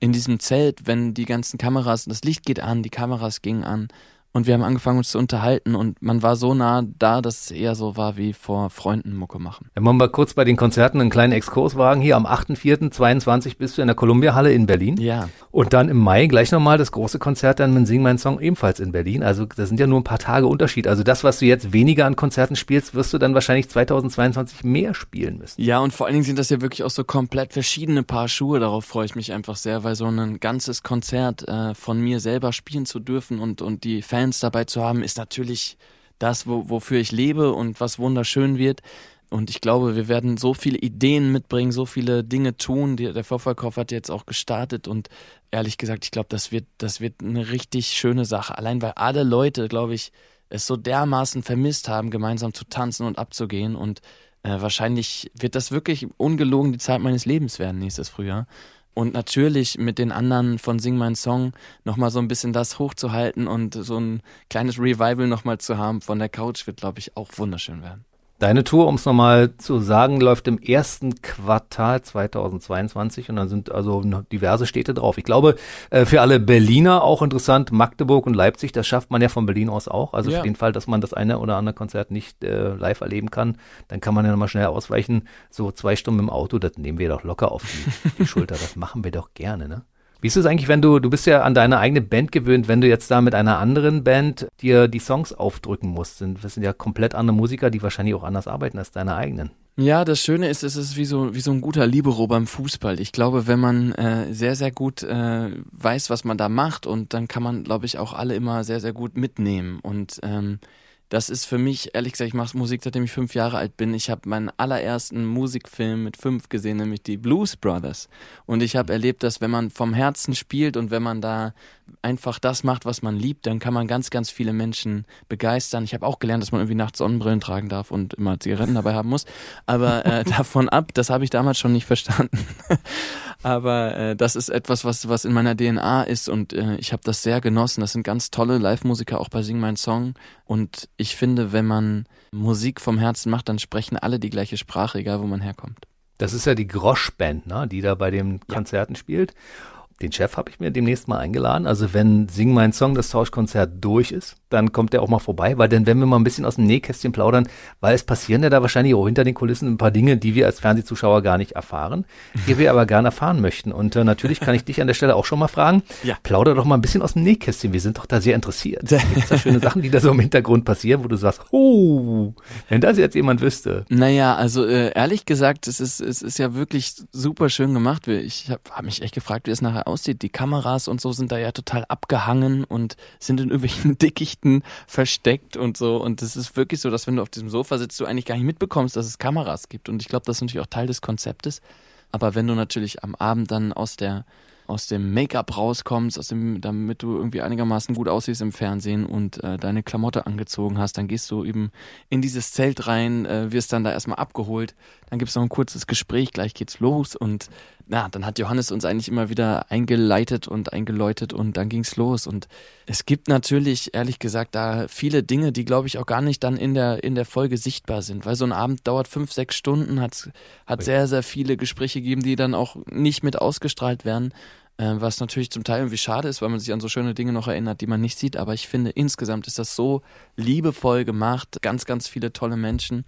In diesem Zelt, wenn die ganzen Kameras, das Licht geht an, die Kameras gingen an, und wir haben angefangen uns zu unterhalten und man war so nah da, dass es eher so war wie vor Freunden Mucke machen. Wenn wir mal kurz bei den Konzerten einen kleinen Exkurs wagen. Hier am 8.4.22 bist du in der Columbia-Halle in Berlin. Ja. Und dann im Mai gleich nochmal das große Konzert dann mit Sing Mein Song ebenfalls in Berlin. Also das sind ja nur ein paar Tage Unterschied. Also das, was du jetzt weniger an Konzerten spielst, wirst du dann wahrscheinlich 2022 mehr spielen müssen. Ja, und vor allen Dingen sind das ja wirklich auch so komplett verschiedene Paar Schuhe. Darauf freue ich mich einfach sehr, weil so ein ganzes Konzert äh, von mir selber spielen zu dürfen und, und die Fans Fans dabei zu haben, ist natürlich das, wo, wofür ich lebe und was wunderschön wird. Und ich glaube, wir werden so viele Ideen mitbringen, so viele Dinge tun. Der Vorverkauf hat jetzt auch gestartet und ehrlich gesagt, ich glaube, das wird, das wird eine richtig schöne Sache. Allein weil alle Leute, glaube ich, es so dermaßen vermisst haben, gemeinsam zu tanzen und abzugehen. Und äh, wahrscheinlich wird das wirklich ungelogen die Zeit meines Lebens werden nächstes Frühjahr. Und natürlich mit den anderen von Sing Mein Song nochmal so ein bisschen das hochzuhalten und so ein kleines Revival nochmal zu haben von der Couch wird, glaube ich, auch wunderschön werden. Deine Tour, um es nochmal zu sagen, läuft im ersten Quartal 2022 und dann sind also diverse Städte drauf. Ich glaube, äh, für alle Berliner auch interessant, Magdeburg und Leipzig, das schafft man ja von Berlin aus auch. Also ja. für den Fall, dass man das eine oder andere Konzert nicht äh, live erleben kann, dann kann man ja nochmal schnell ausweichen. So zwei Stunden im Auto, das nehmen wir doch locker auf die, die [LAUGHS] Schulter. Das machen wir doch gerne, ne? Wie ist es eigentlich, wenn du, du bist ja an deine eigene Band gewöhnt, wenn du jetzt da mit einer anderen Band dir die Songs aufdrücken musst? Das sind ja komplett andere Musiker, die wahrscheinlich auch anders arbeiten als deine eigenen. Ja, das Schöne ist, es ist wie so, wie so ein guter Libero beim Fußball. Ich glaube, wenn man äh, sehr, sehr gut äh, weiß, was man da macht und dann kann man, glaube ich, auch alle immer sehr, sehr gut mitnehmen. Und ähm, das ist für mich, ehrlich gesagt, ich mache Musik, seitdem ich fünf Jahre alt bin. Ich habe meinen allerersten Musikfilm mit fünf gesehen, nämlich die Blues Brothers. Und ich habe erlebt, dass wenn man vom Herzen spielt und wenn man da einfach das macht, was man liebt, dann kann man ganz, ganz viele Menschen begeistern. Ich habe auch gelernt, dass man irgendwie nachts Sonnenbrillen tragen darf und immer Zigaretten dabei haben muss. Aber äh, [LAUGHS] davon ab, das habe ich damals schon nicht verstanden. [LAUGHS] Aber äh, das ist etwas, was, was in meiner DNA ist und äh, ich habe das sehr genossen. Das sind ganz tolle Live-Musiker auch bei Sing Mein Song. Und ich finde, wenn man Musik vom Herzen macht, dann sprechen alle die gleiche Sprache, egal wo man herkommt. Das ist ja die Grosch-Band, ne, die da bei den Konzerten spielt. Den Chef habe ich mir demnächst mal eingeladen. Also wenn Sing mein Song, das Tauschkonzert durch ist, dann kommt er auch mal vorbei, weil dann wenn wir mal ein bisschen aus dem Nähkästchen plaudern, weil es passieren ja da wahrscheinlich auch hinter den Kulissen ein paar Dinge, die wir als Fernsehzuschauer gar nicht erfahren, die wir aber gerne erfahren möchten. Und äh, natürlich kann ich dich an der Stelle auch schon mal fragen, Ja. plauder doch mal ein bisschen aus dem Nähkästchen. Wir sind doch da sehr interessiert. Gibt da schöne Sachen, die da so im Hintergrund passieren, wo du sagst, oh, wenn das jetzt jemand wüsste. Naja, also äh, ehrlich gesagt, es ist, es ist ja wirklich super schön gemacht. Ich habe hab mich echt gefragt, wie es nachher aussieht. Die Kameras und so sind da ja total abgehangen und sind in irgendwelchen [LAUGHS] Dickichten versteckt und so. Und es ist wirklich so, dass wenn du auf diesem Sofa sitzt, du eigentlich gar nicht mitbekommst, dass es Kameras gibt. Und ich glaube, das ist natürlich auch Teil des Konzeptes. Aber wenn du natürlich am Abend dann aus der aus dem Make-up rauskommst, aus dem, damit du irgendwie einigermaßen gut aussiehst im Fernsehen und äh, deine Klamotte angezogen hast, dann gehst du eben in dieses Zelt rein, äh, wirst dann da erstmal abgeholt, dann gibt's noch ein kurzes Gespräch, gleich geht's los und na, dann hat Johannes uns eigentlich immer wieder eingeleitet und eingeläutet und dann ging's los. Und es gibt natürlich, ehrlich gesagt, da viele Dinge, die glaube ich auch gar nicht dann in der, in der Folge sichtbar sind, weil so ein Abend dauert fünf, sechs Stunden, hat, hat sehr, sehr viele Gespräche gegeben, die dann auch nicht mit ausgestrahlt werden, äh, was natürlich zum Teil irgendwie schade ist, weil man sich an so schöne Dinge noch erinnert, die man nicht sieht, aber ich finde insgesamt ist das so liebevoll gemacht, ganz, ganz viele tolle Menschen.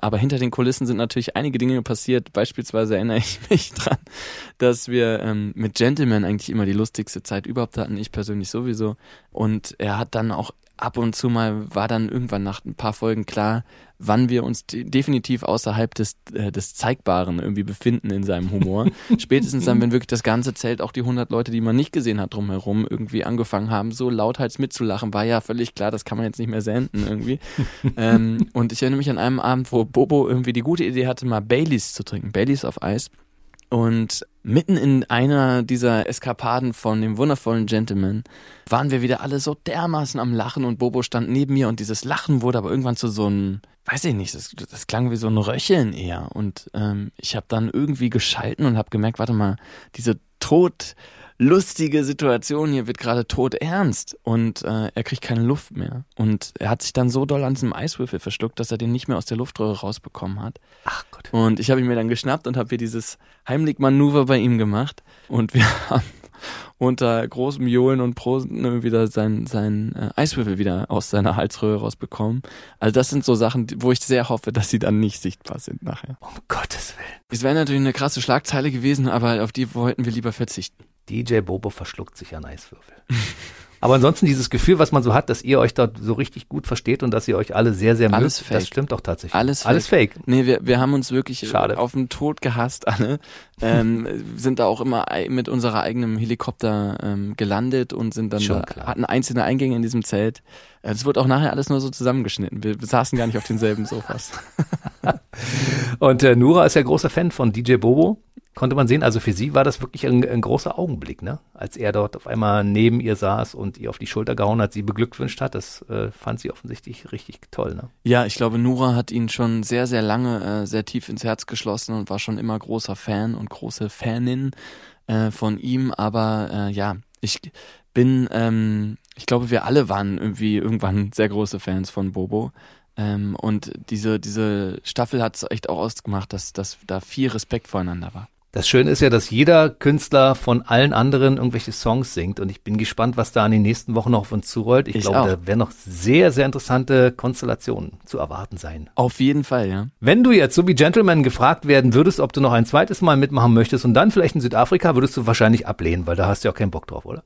Aber hinter den Kulissen sind natürlich einige Dinge passiert. Beispielsweise erinnere ich mich [LAUGHS] dran, dass wir ähm, mit Gentleman eigentlich immer die lustigste Zeit überhaupt hatten. Ich persönlich sowieso. Und er hat dann auch ab und zu mal, war dann irgendwann nach ein paar Folgen klar, wann wir uns de definitiv außerhalb des, äh, des Zeigbaren irgendwie befinden in seinem Humor. [LAUGHS] Spätestens dann, wenn wirklich das ganze Zelt, auch die 100 Leute, die man nicht gesehen hat drumherum, irgendwie angefangen haben, so lauthals mitzulachen, war ja völlig klar, das kann man jetzt nicht mehr senden irgendwie. [LAUGHS] ähm, und ich erinnere mich an einem Abend, wo Bobo irgendwie die gute Idee hatte, mal Baileys zu trinken, Baileys auf Eis. Und mitten in einer dieser Eskapaden von dem wundervollen Gentleman waren wir wieder alle so dermaßen am Lachen und Bobo stand neben mir und dieses Lachen wurde aber irgendwann zu so einem, weiß ich nicht, das, das klang wie so ein Röcheln eher. Und ähm, ich habe dann irgendwie geschalten und habe gemerkt, warte mal, diese tot lustige Situation hier wird gerade tot ernst und äh, er kriegt keine Luft mehr. Und er hat sich dann so doll an diesem Eiswürfel verschluckt, dass er den nicht mehr aus der Luftröhre rausbekommen hat. Ach Gott. Und ich habe ihn mir dann geschnappt und habe hier dieses Heimlich-Manöver bei ihm gemacht. Und wir [LAUGHS] haben unter großem Johlen und Prosen wieder sein, sein äh, Eiswürfel wieder aus seiner Halsröhre rausbekommen. Also das sind so Sachen, wo ich sehr hoffe, dass sie dann nicht sichtbar sind nachher. Um Gottes Willen. Es wäre natürlich eine krasse Schlagzeile gewesen, aber auf die wollten wir lieber verzichten. DJ Bobo verschluckt sich an Eiswürfel. [LAUGHS] Aber ansonsten dieses Gefühl, was man so hat, dass ihr euch dort so richtig gut versteht und dass ihr euch alle sehr, sehr Alles mögt, fake. das stimmt doch tatsächlich. Alles Alles fake. Nee, wir, wir haben uns wirklich äh, Schade. auf den Tod gehasst alle. Ähm, [LAUGHS] sind da auch immer mit unserer eigenen Helikopter ähm, gelandet und sind dann da, hatten einzelne Eingänge in diesem Zelt. Äh, Das wurde auch nachher alles nur so zusammengeschnitten. Wir, wir saßen gar nicht auf denselben Sofas. [LAUGHS] Und äh, Nura ist ja großer Fan von DJ Bobo. Konnte man sehen. Also für sie war das wirklich ein, ein großer Augenblick, ne? Als er dort auf einmal neben ihr saß und ihr auf die Schulter gehauen hat, sie beglückwünscht hat. Das äh, fand sie offensichtlich richtig toll, ne? Ja, ich glaube, Nura hat ihn schon sehr, sehr lange äh, sehr tief ins Herz geschlossen und war schon immer großer Fan und große Fanin äh, von ihm. Aber äh, ja, ich bin, ähm, ich glaube, wir alle waren irgendwie irgendwann sehr große Fans von Bobo. Ähm, und diese, diese Staffel hat es echt auch ausgemacht, dass, dass da viel Respekt voreinander war. Das Schöne ist ja, dass jeder Künstler von allen anderen irgendwelche Songs singt und ich bin gespannt, was da in den nächsten Wochen noch auf uns zurollt. Ich, Ich glaube, auch. da werden noch sehr, sehr interessante Konstellationen zu erwarten sein. Auf jeden Fall, ja. Wenn du jetzt so wie Gentleman gefragt werden würdest, ob du noch ein zweites Mal mitmachen möchtest und dann vielleicht in Südafrika, würdest du wahrscheinlich ablehnen, weil da hast du ja auch keinen Bock drauf, oder?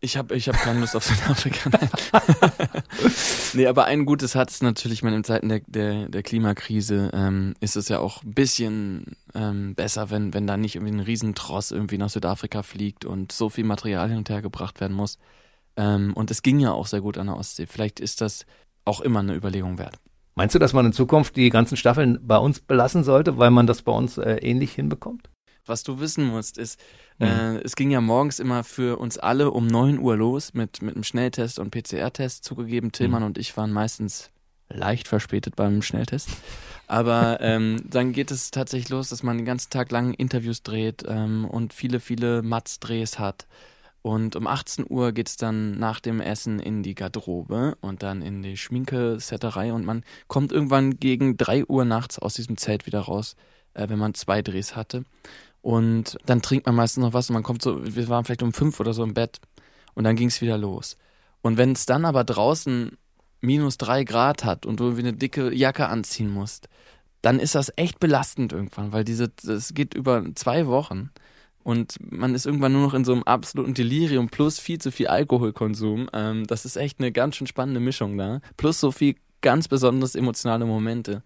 Ich habe ich hab keine Lust auf Südafrika. [LAUGHS] [LAUGHS] Nee, aber ein Gutes hat es natürlich, ich meine, in Zeiten der, der, der Klimakrise ähm, ist es ja auch ein bisschen ähm, besser, wenn, wenn da nicht irgendwie ein Riesentross irgendwie nach Südafrika fliegt und so viel Material hin und her gebracht werden muss. Ähm, und es ging ja auch sehr gut an der Ostsee. Vielleicht ist das auch immer eine Überlegung wert. Meinst du, dass man in Zukunft die ganzen Staffeln bei uns belassen sollte, weil man das bei uns äh, ähnlich hinbekommt? Was du wissen musst, ist, äh, es ging ja morgens immer für uns alle um 9 Uhr los mit, mit einem Schnelltest und PCR-Test. Zugegeben, Tillmann und ich waren meistens leicht verspätet beim Schnelltest. Aber [LAUGHS] ähm, dann geht es tatsächlich los, dass man den ganzen Tag lang Interviews dreht ähm, und viele, viele Matz-Drehs hat. Und um 18 Uhr geht's dann nach dem Essen in die Garderobe und dann in die Schminke-Setterei und man kommt irgendwann gegen 3 Uhr nachts aus diesem Zelt wieder raus äh, wenn man zwei Drehs hatte. Und dann trinkt man meistens noch was und man kommt so, wir waren vielleicht um fünf oder so im Bett und dann ging es wieder los. Und wenn es dann aber draußen minus drei Grad hat und du irgendwie eine dicke Jacke anziehen musst, dann ist das echt belastend irgendwann, weil diese, das geht über zwei Wochen und man ist irgendwann nur noch in so einem absoluten Delirium plus viel zu viel Alkoholkonsum. Ähm, das ist echt eine ganz schön spannende Mischung da. Plus so viel ganz besonders emotionale Momente.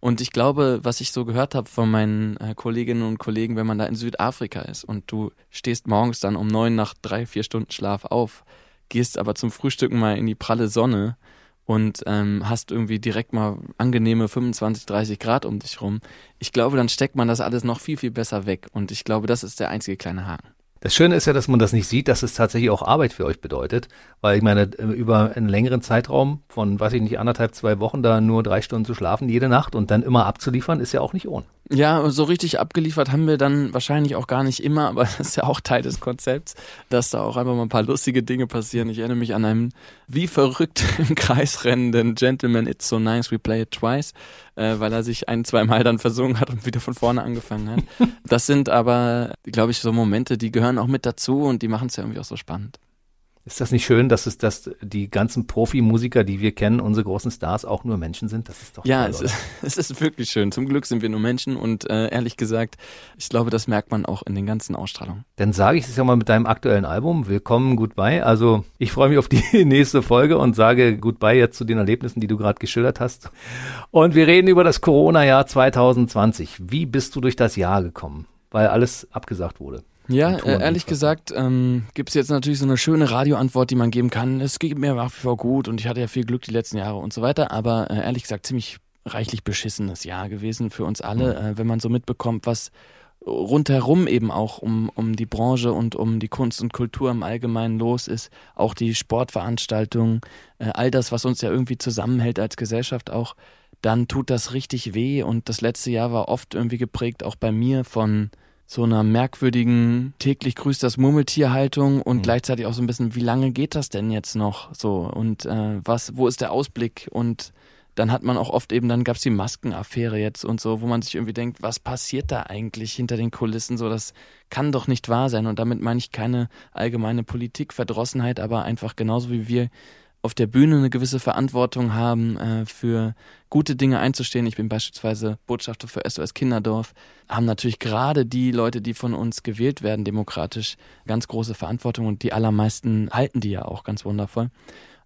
Und ich glaube, was ich so gehört habe von meinen äh, Kolleginnen und Kollegen, wenn man da in Südafrika ist und du stehst morgens dann um neun nach drei, vier Stunden Schlaf auf, gehst aber zum Frühstücken mal in die pralle Sonne und ähm, hast irgendwie direkt mal angenehme 25, 30 Grad um dich rum. Ich glaube, dann steckt man das alles noch viel, viel besser weg. Und ich glaube, das ist der einzige kleine Haken. Das Schöne ist ja, dass man das nicht sieht, dass es tatsächlich auch Arbeit für euch bedeutet. Weil ich meine, äh, über einen längeren Zeitraum von, weiß ich nicht, anderthalb, zwei Wochen da nur drei Stunden zu schlafen jede Nacht und dann immer abzuliefern, ist ja auch nicht ohne. Ja, so richtig abgeliefert haben wir dann wahrscheinlich auch gar nicht immer, aber [LAUGHS] das ist ja auch Teil des Konzepts, dass da auch einfach mal ein paar lustige Dinge passieren. Ich erinnere mich an einen wie verrückt [LAUGHS] im Kreis rennenden Gentleman It's So Nice We Play It Twice, äh, weil er sich ein, zwei Mal dann versungen hat und wieder von vorne angefangen hat. [LAUGHS] Das sind aber, glaube ich, so Momente, die gehören auch mit dazu und die machen es ja irgendwie auch so spannend. Ist das nicht schön, dass es, dass die ganzen Profimusiker, die wir kennen, unsere großen Stars auch nur Menschen sind? Das ist doch ja, toll, es, ist, [LAUGHS] es ist wirklich schön. Zum Glück sind wir nur Menschen und äh, ehrlich gesagt, ich glaube, das merkt man auch in den ganzen Ausstrahlungen. Dann sage ich es ja mal mit deinem aktuellen Album. Willkommen, Goodbye. Also ich freue mich auf die [LAUGHS] nächste Folge und sage Goodbye jetzt zu den Erlebnissen, die du gerade geschildert hast. Und wir reden über das Corona-Jahr 2020. Wie bist du durch das Jahr gekommen? Weil alles abgesagt wurde. Ja, äh, ehrlich gesagt ähm, gibt es jetzt natürlich so eine schöne Radioantwort, die man geben kann. Es geht mir nach wie vor gut und ich hatte ja viel Glück die letzten Jahre und so weiter. Aber äh, ehrlich gesagt ziemlich reichlich beschissenes Jahr gewesen für uns alle, mhm. äh, wenn man so mitbekommt, was rundherum eben auch um, um die Branche und um die Kunst und Kultur im Allgemeinen los ist. Auch die Sportveranstaltungen, äh, all das, was uns ja irgendwie zusammenhält als Gesellschaft auch, dann tut das richtig weh. Und das letzte Jahr war oft irgendwie geprägt, auch bei mir, von so einer merkwürdigen täglich grüßt das Murmeltierhaltung und mhm. gleichzeitig auch so ein bisschen, wie lange geht das denn jetzt noch so und äh, was, wo ist der Ausblick und dann hat man auch oft eben, dann gab es die Maskenaffäre jetzt und so, wo man sich irgendwie denkt, was passiert da eigentlich hinter den Kulissen? So, das kann doch nicht wahr sein. Und damit meine ich keine allgemeine Politikverdrossenheit, aber einfach genauso wie wir auf der Bühne eine gewisse Verantwortung haben, äh, für gute Dinge einzustehen. Ich bin beispielsweise Botschafter für SOS Kinderdorf. Haben natürlich gerade die Leute, die von uns gewählt werden, demokratisch, ganz große Verantwortung und die allermeisten halten die ja auch ganz wundervoll.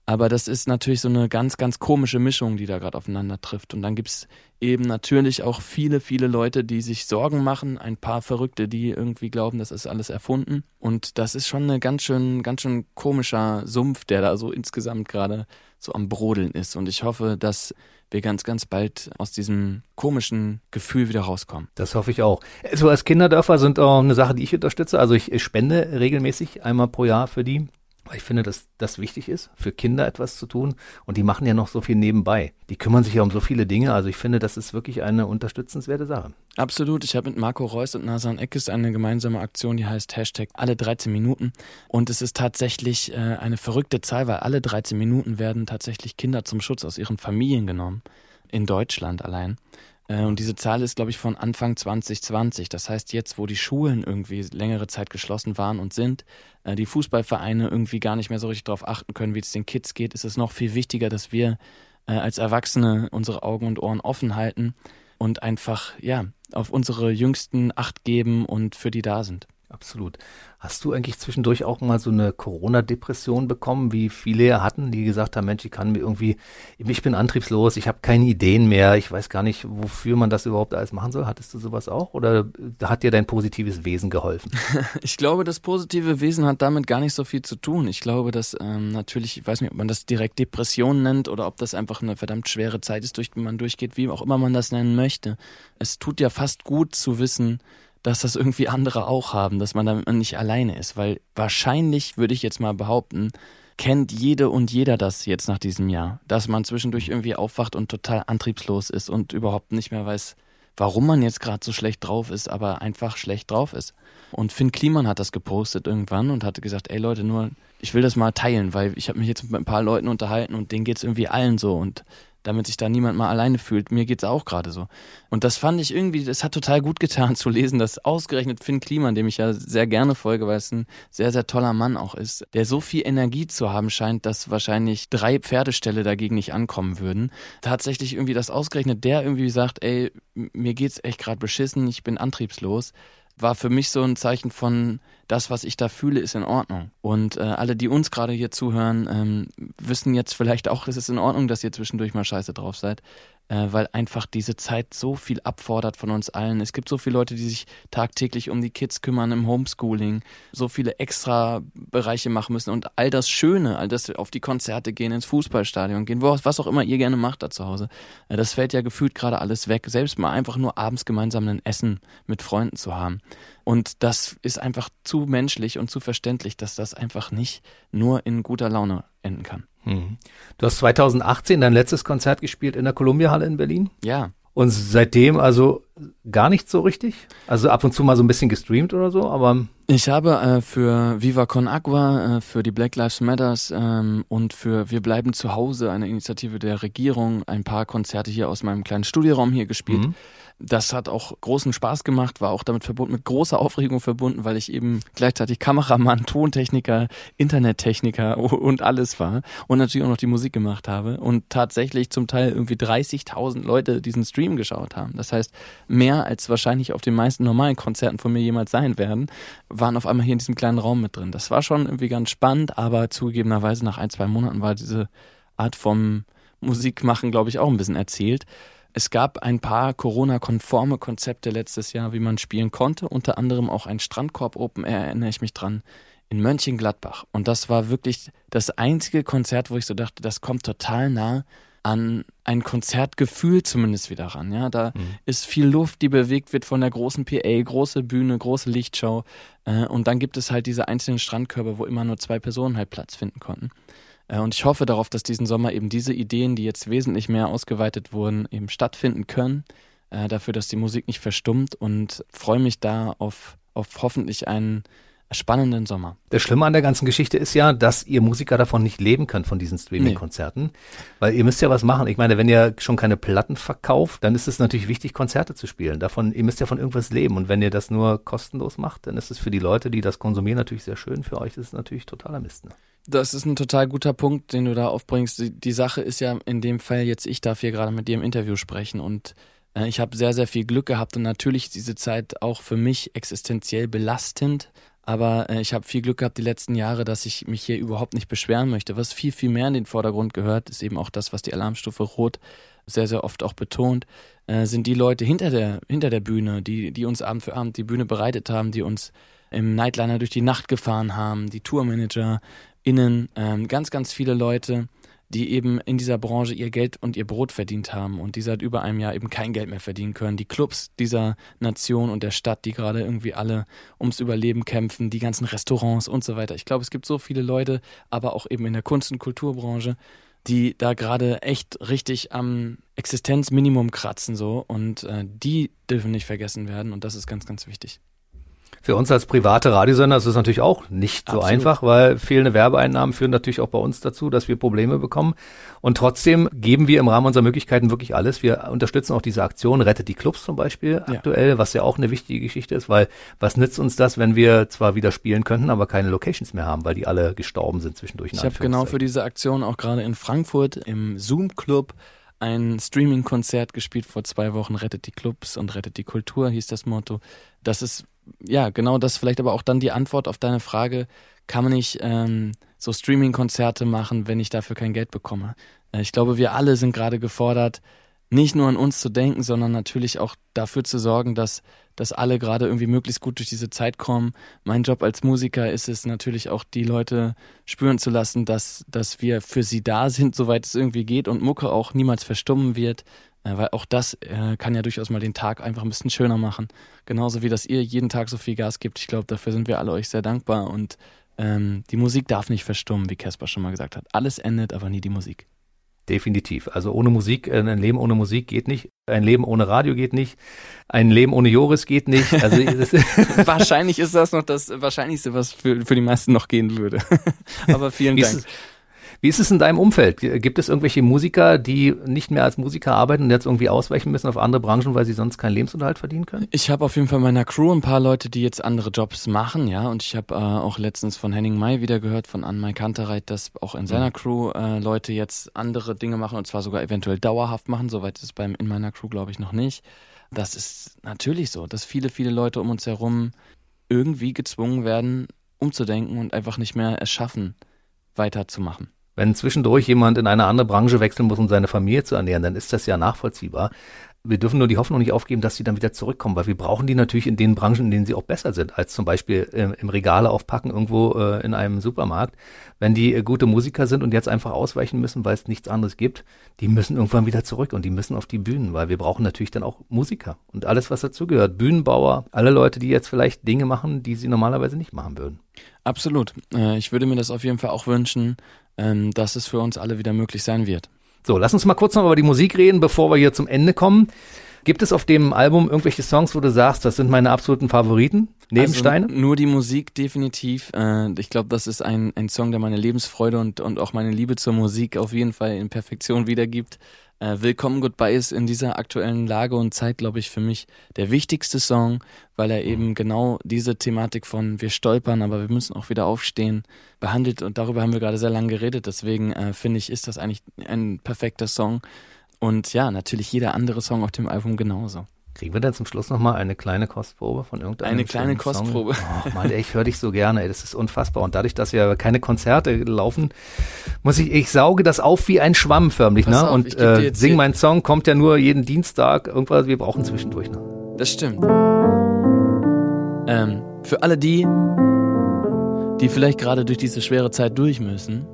Aber das ist natürlich so eine ganz, ganz komische Mischung, die da gerade aufeinander trifft. Und dann gibt's eben natürlich auch viele, viele Leute, die sich Sorgen machen, ein paar Verrückte, die irgendwie glauben, das ist alles erfunden. Und das ist schon ein ganz schön, ganz schön komischer Sumpf, der da so insgesamt gerade so am Brodeln ist. Und ich hoffe, dass wir ganz, ganz bald aus diesem komischen Gefühl wieder rauskommen. Das hoffe ich auch. So als Kinderdörfer sind auch eine Sache, die ich unterstütze. Also ich spende regelmäßig einmal pro Jahr für die weil ich finde, dass das wichtig ist, für Kinder etwas zu tun. Und die machen ja noch so viel nebenbei. Die kümmern sich ja um so viele Dinge. Also ich finde, das ist wirklich eine unterstützenswerte Sache. Absolut. Ich habe mit Marco Reus und Nasan Eckes eine gemeinsame Aktion, die heißt Hashtag alle 13 Minuten. Und es ist tatsächlich äh, eine verrückte Zahl, weil alle 13 Minuten werden tatsächlich Kinder zum Schutz aus ihren Familien genommen. In Deutschland allein. Äh, und diese Zahl ist, glaube ich, von Anfang 2020. Das heißt, jetzt, wo die Schulen irgendwie längere Zeit geschlossen waren und sind, äh, die Fußballvereine irgendwie gar nicht mehr so richtig darauf achten können, wie es den Kids geht, ist es noch viel wichtiger, dass wir äh, als Erwachsene unsere Augen und Ohren offen halten und einfach, ja, auf unsere Jüngsten Acht geben und für die da sind. Absolut. Hast du eigentlich zwischendurch auch mal so eine Corona-Depression bekommen, wie viele hatten, die gesagt haben, Mensch, ich kann mir irgendwie, ich bin antriebslos, ich habe keine Ideen mehr, ich weiß gar nicht, wofür man das überhaupt alles machen soll. Hattest du sowas auch oder hat dir dein positives Wesen geholfen? [LAUGHS] Ich glaube, das positive Wesen hat damit gar nicht so viel zu tun. Ich glaube, dass ähm, natürlich, ich weiß nicht, ob man das direkt Depression nennt oder ob das einfach eine verdammt schwere Zeit ist, durch die man durchgeht, wie auch immer man das nennen möchte. Es tut ja fast gut zu wissen, dass das irgendwie andere auch haben, dass man damit nicht alleine ist, weil wahrscheinlich würde ich jetzt mal behaupten, kennt jede und jeder das jetzt nach diesem Jahr, dass man zwischendurch irgendwie aufwacht und total antriebslos ist und überhaupt nicht mehr weiß, warum man jetzt gerade so schlecht drauf ist, aber einfach schlecht drauf ist. Und Finn Kliman hat das gepostet irgendwann und hatte gesagt, ey Leute, nur ich will das mal teilen, weil ich habe mich jetzt mit ein paar Leuten unterhalten und denen geht's irgendwie allen so. Und damit sich da niemand mal alleine fühlt. Mir geht's auch gerade so. Und das fand ich irgendwie, das hat total gut getan [LAUGHS] zu lesen, dass ausgerechnet Finn Kliman, dem ich ja sehr gerne folge, weil es ein sehr, sehr toller Mann auch ist, der so viel Energie zu haben scheint, dass wahrscheinlich drei Pferdeställe dagegen nicht ankommen würden. Tatsächlich irgendwie, dass ausgerechnet der irgendwie sagt, ey, mir geht's echt gerade beschissen, ich bin antriebslos war für mich so ein Zeichen von, das, was ich da fühle, ist in Ordnung. Und äh, alle, die uns gerade hier zuhören, ähm, wissen jetzt vielleicht auch, es ist in Ordnung, dass ihr zwischendurch mal scheiße drauf seid äh, weil einfach diese Zeit so viel abfordert von uns allen. Es gibt so viele Leute, die sich tagtäglich um die Kids kümmern im Homeschooling, so viele extra Bereiche machen müssen und all das Schöne, all das auf die Konzerte gehen, ins Fußballstadion gehen, was auch immer ihr gerne macht da zu Hause, äh, das fällt ja gefühlt gerade alles weg. Selbst mal einfach nur abends gemeinsam ein Essen mit Freunden zu haben. Und das ist einfach zu menschlich und zu verständlich, dass das einfach nicht nur in guter Laune enden kann. Mhm. Du hast 2018 dein letztes Konzert gespielt in der Columbia Halle in Berlin. Ja. Und seitdem also gar nicht so richtig? Also ab und zu mal so ein bisschen gestreamt oder so, aber. Ich habe äh, für Viva Con Agua, äh, für die Black Lives Matters ähm, und für Wir bleiben zu Hause, eine Initiative der Regierung, ein paar Konzerte hier aus meinem kleinen Studioraum hier gespielt. Mhm. Das hat auch großen Spaß gemacht, war auch damit verbunden, mit großer Aufregung verbunden, weil ich eben gleichzeitig Kameramann, Tontechniker, Internettechniker [LAUGHS] und alles war und natürlich auch noch die Musik gemacht habe und tatsächlich zum Teil irgendwie 30.000 Leute diesen Stream geschaut haben. Das heißt, mehr als wahrscheinlich auf den meisten normalen Konzerten von mir jemals sein werden, waren auf einmal hier in diesem kleinen Raum mit drin. Das war schon irgendwie ganz spannend, aber zugegebenerweise nach ein, zwei Monaten war diese Art vom Musikmachen, glaube ich, auch ein bisschen erzählt. Es gab ein paar Corona-konforme Konzepte letztes Jahr, wie man spielen konnte. Unter anderem auch ein Strandkorb Open Air, erinnere ich mich dran, in Mönchengladbach. Und das war wirklich das einzige Konzert, wo ich so dachte, das kommt total nah an ein Konzertgefühl zumindest wieder ran. Ja, da mhm. ist viel Luft, die bewegt wird von der großen PA, große Bühne, große Lichtshow. Äh, und dann gibt es halt diese einzelnen Strandkörbe, wo immer nur zwei Personen halt Platz finden konnten. Äh, und ich hoffe darauf, dass diesen Sommer eben diese Ideen, die jetzt wesentlich mehr ausgeweitet wurden, eben stattfinden können. Äh, dafür, dass die Musik nicht verstummt und freue mich da auf, auf hoffentlich einen spannenden Sommer. Das Schlimme an der ganzen Geschichte ist ja, dass ihr Musiker davon nicht leben könnt, von diesen Streaming-Konzerten. Nee. Weil ihr müsst ja was machen. Ich meine, wenn ihr schon keine Platten verkauft, dann ist es natürlich wichtig, Konzerte zu spielen. Davon, ihr müsst ja von irgendwas leben. Und wenn ihr das nur kostenlos macht, dann ist es für die Leute, die das konsumieren, natürlich sehr schön. Für euch ist es natürlich totaler Mist. Ne? Das ist ein total guter Punkt, den du da aufbringst. Die, die Sache ist ja in dem Fall jetzt, ich darf hier gerade mit dir im Interview sprechen und äh, ich habe sehr, sehr viel Glück gehabt und natürlich ist diese Zeit auch für mich existenziell belastend. Aber äh, ich habe viel Glück gehabt die letzten Jahre, dass ich mich hier überhaupt nicht beschweren möchte. Was viel, viel mehr in den Vordergrund gehört, ist eben auch das, was die Alarmstufe Rot sehr, sehr oft auch betont, äh, sind die Leute hinter der, hinter der Bühne, die, die uns Abend für Abend die Bühne bereitet haben, die uns im Nightliner durch die Nacht gefahren haben, die Tourmanager, innen ähm, ganz, ganz viele Leute, die eben in dieser Branche ihr Geld und ihr Brot verdient haben und die seit über einem Jahr eben kein Geld mehr verdienen können. Die Clubs dieser Nation und der Stadt, die gerade irgendwie alle ums Überleben kämpfen, die ganzen Restaurants und so weiter. Ich glaube, es gibt so viele Leute, aber auch eben in der Kunst- und Kulturbranche, die da gerade echt richtig am Existenzminimum kratzen so und äh, die dürfen nicht vergessen werden und das ist ganz, ganz wichtig. Für uns als private Radiosender ist es natürlich auch nicht Absolut. so einfach, weil fehlende Werbeeinnahmen führen natürlich auch bei uns dazu, dass wir Probleme bekommen. Und trotzdem geben wir im Rahmen unserer Möglichkeiten wirklich alles. Wir unterstützen auch diese Aktion, rettet die Clubs zum Beispiel ja. aktuell, was ja auch eine wichtige Geschichte ist, weil was nützt uns das, wenn wir zwar wieder spielen könnten, aber keine Locations mehr haben, weil die alle gestorben sind zwischendurch. Ich habe genau für diese Aktion auch gerade in Frankfurt im Zoom Club ein Streaming-Konzert gespielt vor zwei Wochen, Rettet die Clubs und Rettet die Kultur, hieß das Motto. Das ist ja, genau das vielleicht aber auch dann die Antwort auf deine Frage, kann man nicht ähm, so Streaming-Konzerte machen, wenn ich dafür kein Geld bekomme? Äh, ich glaube, wir alle sind gerade gefordert, nicht nur an uns zu denken, sondern natürlich auch dafür zu sorgen, dass, dass alle gerade irgendwie möglichst gut durch diese Zeit kommen. Mein Job als Musiker ist es natürlich auch, die Leute spüren zu lassen, dass, dass wir für sie da sind, soweit es irgendwie geht und Mucke auch niemals verstummen wird. Äh, weil auch das äh, kann ja durchaus mal den Tag einfach ein bisschen schöner machen. Genauso wie dass ihr jeden Tag so viel Gas gibt. Ich glaube, dafür sind wir alle euch sehr dankbar. Und ähm, die Musik darf nicht verstummen, wie Caspar schon mal gesagt hat. Alles endet, aber nie die Musik. Definitiv. Also ohne Musik, äh, ein Leben ohne Musik geht nicht. Ein Leben ohne Radio geht nicht. Ein Leben ohne Joris geht nicht. Also [LAUGHS] wahrscheinlich ist das noch das Wahrscheinlichste, was für, für die meisten noch gehen würde. [LAUGHS] Aber vielen Dank. Wie ist es in deinem Umfeld? Gibt es irgendwelche Musiker, die nicht mehr als Musiker arbeiten und jetzt irgendwie ausweichen müssen auf andere Branchen, weil sie sonst keinen Lebensunterhalt verdienen können? Ich habe auf jeden Fall in meiner Crew ein paar Leute, die jetzt andere Jobs machen, ja. Und ich habe äh, auch letztens von Henning May wieder gehört, von Anne-Mai Kantereit, dass auch in seiner mhm. Crew äh, Leute jetzt andere Dinge machen und zwar sogar eventuell dauerhaft machen. Soweit ist es beim in meiner Crew, glaube ich, noch nicht. Das ist natürlich so, dass viele, viele Leute um uns herum irgendwie gezwungen werden, umzudenken und einfach nicht mehr es schaffen, weiterzumachen. Wenn zwischendurch jemand in eine andere Branche wechseln muss, um seine Familie zu ernähren, dann ist das ja nachvollziehbar. Wir dürfen nur die Hoffnung nicht aufgeben, dass sie dann wieder zurückkommen, weil wir brauchen die natürlich in den Branchen, in denen sie auch besser sind, als zum Beispiel äh, im Regale aufpacken irgendwo äh, in einem Supermarkt. Wenn die äh, gute Musiker sind und jetzt einfach ausweichen müssen, weil es nichts anderes gibt, die müssen irgendwann wieder zurück und die müssen auf die Bühnen, weil wir brauchen natürlich dann auch Musiker und alles, was dazugehört. Bühnenbauer, alle Leute, die jetzt vielleicht Dinge machen, die sie normalerweise nicht machen würden. Absolut. Äh, ich würde mir das auf jeden Fall auch wünschen, ähm, dass es für uns alle wieder möglich sein wird. So, lass uns mal kurz noch über die Musik reden, bevor wir hier zum Ende kommen. Gibt es auf dem Album irgendwelche Songs, wo du sagst, das sind meine absoluten Favoriten? Neben also? Nur die Musik definitiv. Äh, ich glaube, das ist ein, ein Song, der meine Lebensfreude und, und auch meine Liebe zur Musik auf jeden Fall in Perfektion wiedergibt. Äh, Willkommen Goodbye ist in dieser aktuellen Lage und Zeit, glaube ich, für mich der wichtigste Song, weil er eben genau diese Thematik von wir stolpern, aber wir müssen auch wieder aufstehen behandelt und darüber haben wir gerade sehr lange geredet. Deswegen äh, finde ich, ist das eigentlich ein perfekter Song. Und ja, natürlich jeder andere Song auf dem Album genauso. Kriegen wir dann zum Schluss nochmal eine kleine Kostprobe von irgendeinem Eine kleine Kostprobe. Song? Oh Mann, ich höre dich so gerne, ey, das ist unfassbar. Und dadurch, dass wir keine Konzerte laufen, muss ich, ich sauge das auf wie ein Schwamm förmlich, Pass ne? Auf, und äh, Sing mein Song kommt ja nur jeden Dienstag, irgendwas, wir brauchen zwischendurch, ne? Das stimmt. Ähm, für alle die, die vielleicht gerade durch diese schwere Zeit durch müssen,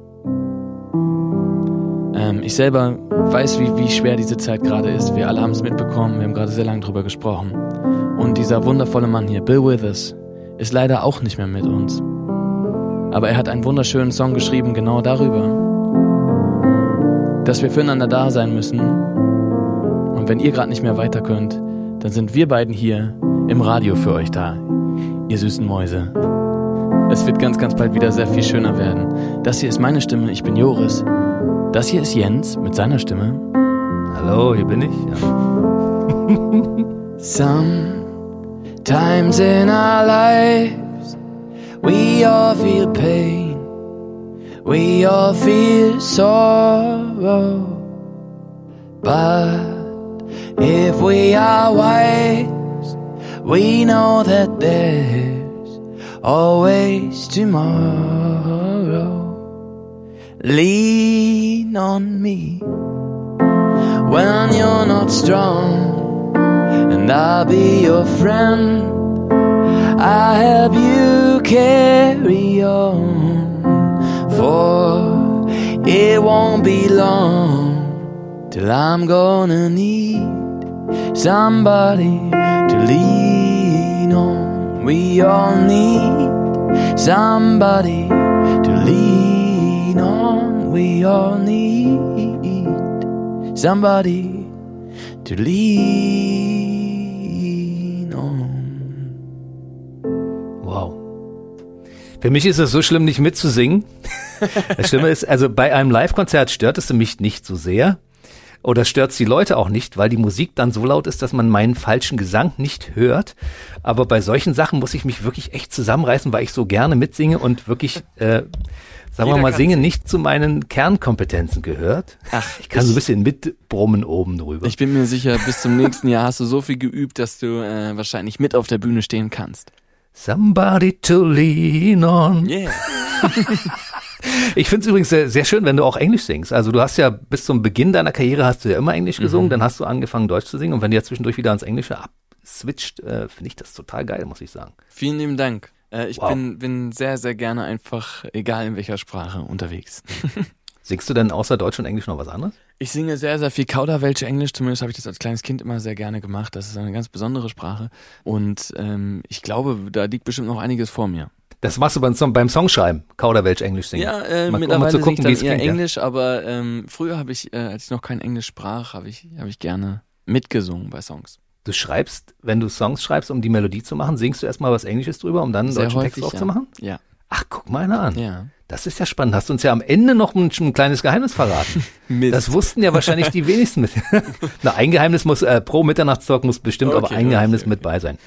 ähm, ich selber weiß, wie, wie schwer diese Zeit gerade ist. Wir alle haben es mitbekommen, wir haben gerade sehr lange drüber gesprochen. Und dieser wundervolle Mann hier, Bill Withers, ist leider auch nicht mehr mit uns. Aber er hat einen wunderschönen Song geschrieben, genau darüber, dass wir füreinander da sein müssen. Und wenn ihr gerade nicht mehr weiter könnt, dann sind wir beiden hier im Radio für euch da, ihr süßen Mäuse. Es wird ganz, ganz bald wieder sehr viel schöner werden. Das hier ist meine Stimme, ich bin Joris. Das hier ist Jens mit seiner Stimme. Hallo, hier bin ich. Ja. [LAUGHS] Sometimes in our lives we all feel pain, we all feel sorrow. But if we are wise, we know that there's always tomorrow. Lean on me when you're not strong, and I'll be your friend. I'll help you carry on, for it won't be long till I'm gonna need somebody to lean on. We all need somebody to lean on. We all need somebody to lean on. Wow. Für mich ist es so schlimm, nicht mitzusingen. [LAUGHS] Das Schlimme ist, also bei einem Live-Konzert stört es mich nicht so sehr. Oder stört es die Leute auch nicht, weil die Musik dann so laut ist, dass man meinen falschen Gesang nicht hört. Aber bei solchen Sachen muss ich mich wirklich echt zusammenreißen, weil ich so gerne mitsinge und wirklich äh, sagen wir mal, Singen nicht zu meinen Kernkompetenzen gehört. Ach, ich kann ich, so ein bisschen mitbrummen oben drüber. Ich bin mir sicher, bis zum nächsten Jahr hast du so viel geübt, dass du äh, wahrscheinlich mit auf der Bühne stehen kannst. Somebody to lean on. Yeah. [LAUGHS] ich finde es übrigens sehr, sehr schön, wenn du auch Englisch singst. Also du hast ja bis zum Beginn deiner Karriere hast du ja immer Englisch gesungen, mhm. dann hast du angefangen Deutsch zu singen und wenn du ja zwischendurch wieder ans Englische abswitcht, äh, finde ich das total geil, muss ich sagen. Vielen lieben Dank. Äh, ich wow. bin, bin sehr, sehr gerne einfach, egal in welcher Sprache, unterwegs. [LAUGHS] Singst du denn außer Deutsch und Englisch noch was anderes? Ich singe sehr, sehr viel Kauderwelsch Englisch. Zumindest habe ich das als kleines Kind immer sehr gerne gemacht. Das ist eine ganz besondere Sprache. Und ähm, ich glaube, da liegt bestimmt noch einiges vor mir. Das machst du beim, Song, beim Songschreiben, Kauderwelsch Englisch singen. Ja, äh, mal, mittlerweile um zu gucken, ich dann eher klingt, Englisch, ja. aber ähm, früher habe ich, äh, als ich noch kein Englisch sprach, habe ich, hab ich gerne mitgesungen bei Songs. Du schreibst, wenn du Songs schreibst, um die Melodie zu machen, singst du erstmal was Englisches drüber, um dann einen Sehr deutschen häufig, Text aufzumachen? Ja. ja. Ach, guck mal einer an. Ja. Das ist ja spannend. Hast du uns ja am Ende noch ein, ein kleines Geheimnis verraten. [LAUGHS] Mist. Das wussten ja wahrscheinlich die wenigsten. Mit. [LAUGHS] Na, ein Geheimnis muss, äh, pro Mitternachtstalk muss bestimmt Okay, aber ein okay, Geheimnis okay. mit bei sein.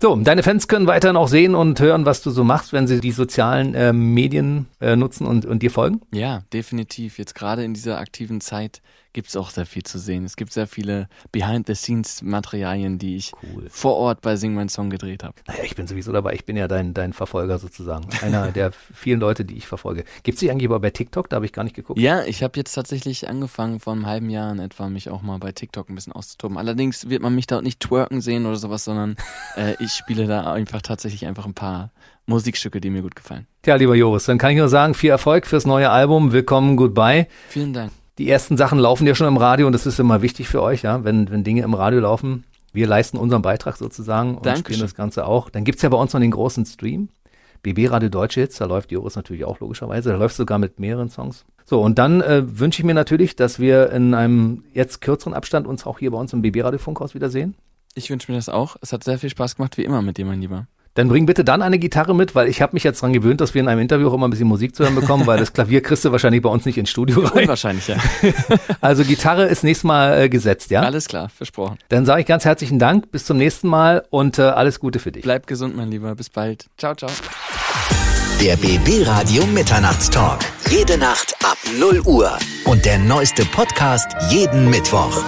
So, deine Fans können weiterhin auch sehen und hören, was du so machst, wenn sie die sozialen äh, Medien äh, nutzen und, und dir folgen. Ja, definitiv. Jetzt gerade in dieser aktiven Zeit gibt's auch sehr viel zu sehen. Es gibt sehr viele Behind-the-Scenes-Materialien, die ich Cool. vor Ort bei Sing Mein Song gedreht habe. Naja, ich bin sowieso dabei. Ich bin ja dein, dein Verfolger sozusagen. Einer [LAUGHS] der vielen Leute, die ich verfolge. Gibt's dich eigentlich aber bei TikTok? Da habe ich gar nicht geguckt. Ja, ich habe jetzt tatsächlich angefangen, vor einem halben Jahr in etwa mich auch mal bei TikTok ein bisschen auszutoben. Allerdings wird man mich da nicht twerken sehen oder sowas, sondern [LAUGHS] äh, ich spiele da einfach tatsächlich einfach ein paar Musikstücke, die mir gut gefallen. Tja, lieber Joris, dann kann ich nur sagen, viel Erfolg fürs neue Album. Willkommen, goodbye. Vielen Dank. Die ersten Sachen laufen ja schon im Radio und das ist immer wichtig für euch, ja, wenn, wenn Dinge im Radio laufen. Wir leisten unseren Beitrag sozusagen und Dankeschön. spielen das Ganze auch. Dann gibt's ja bei uns noch den großen Stream. BB Radio Deutsche Hits, da läuft Joris natürlich auch logischerweise. Da läuft sogar mit mehreren Songs. So, und dann äh, wünsche ich mir natürlich, dass wir in einem jetzt kürzeren Abstand uns auch hier bei uns im BB Radio Funkhaus wiedersehen. Ich wünsche mir das auch. Es hat sehr viel Spaß gemacht, wie immer mit dir, mein Lieber. Dann bring bitte dann eine Gitarre mit, weil ich habe mich jetzt dran gewöhnt, dass wir in einem Interview auch immer ein bisschen Musik zu hören bekommen, weil das [LAUGHS] Klavier kriegst du wahrscheinlich bei uns nicht ins Studio rein. Unwahrscheinlich, ja. [LAUGHS] Also Gitarre ist nächstes Mal äh, gesetzt, ja? Alles klar, versprochen. Dann sage ich ganz herzlichen Dank, bis zum nächsten Mal und äh, alles Gute für dich. Bleib gesund, mein Lieber. Bis bald. Ciao, ciao. Der BB Radio Mitternachtstalk. Jede Nacht ab 0 Uhr. Und der neueste Podcast jeden Mittwoch.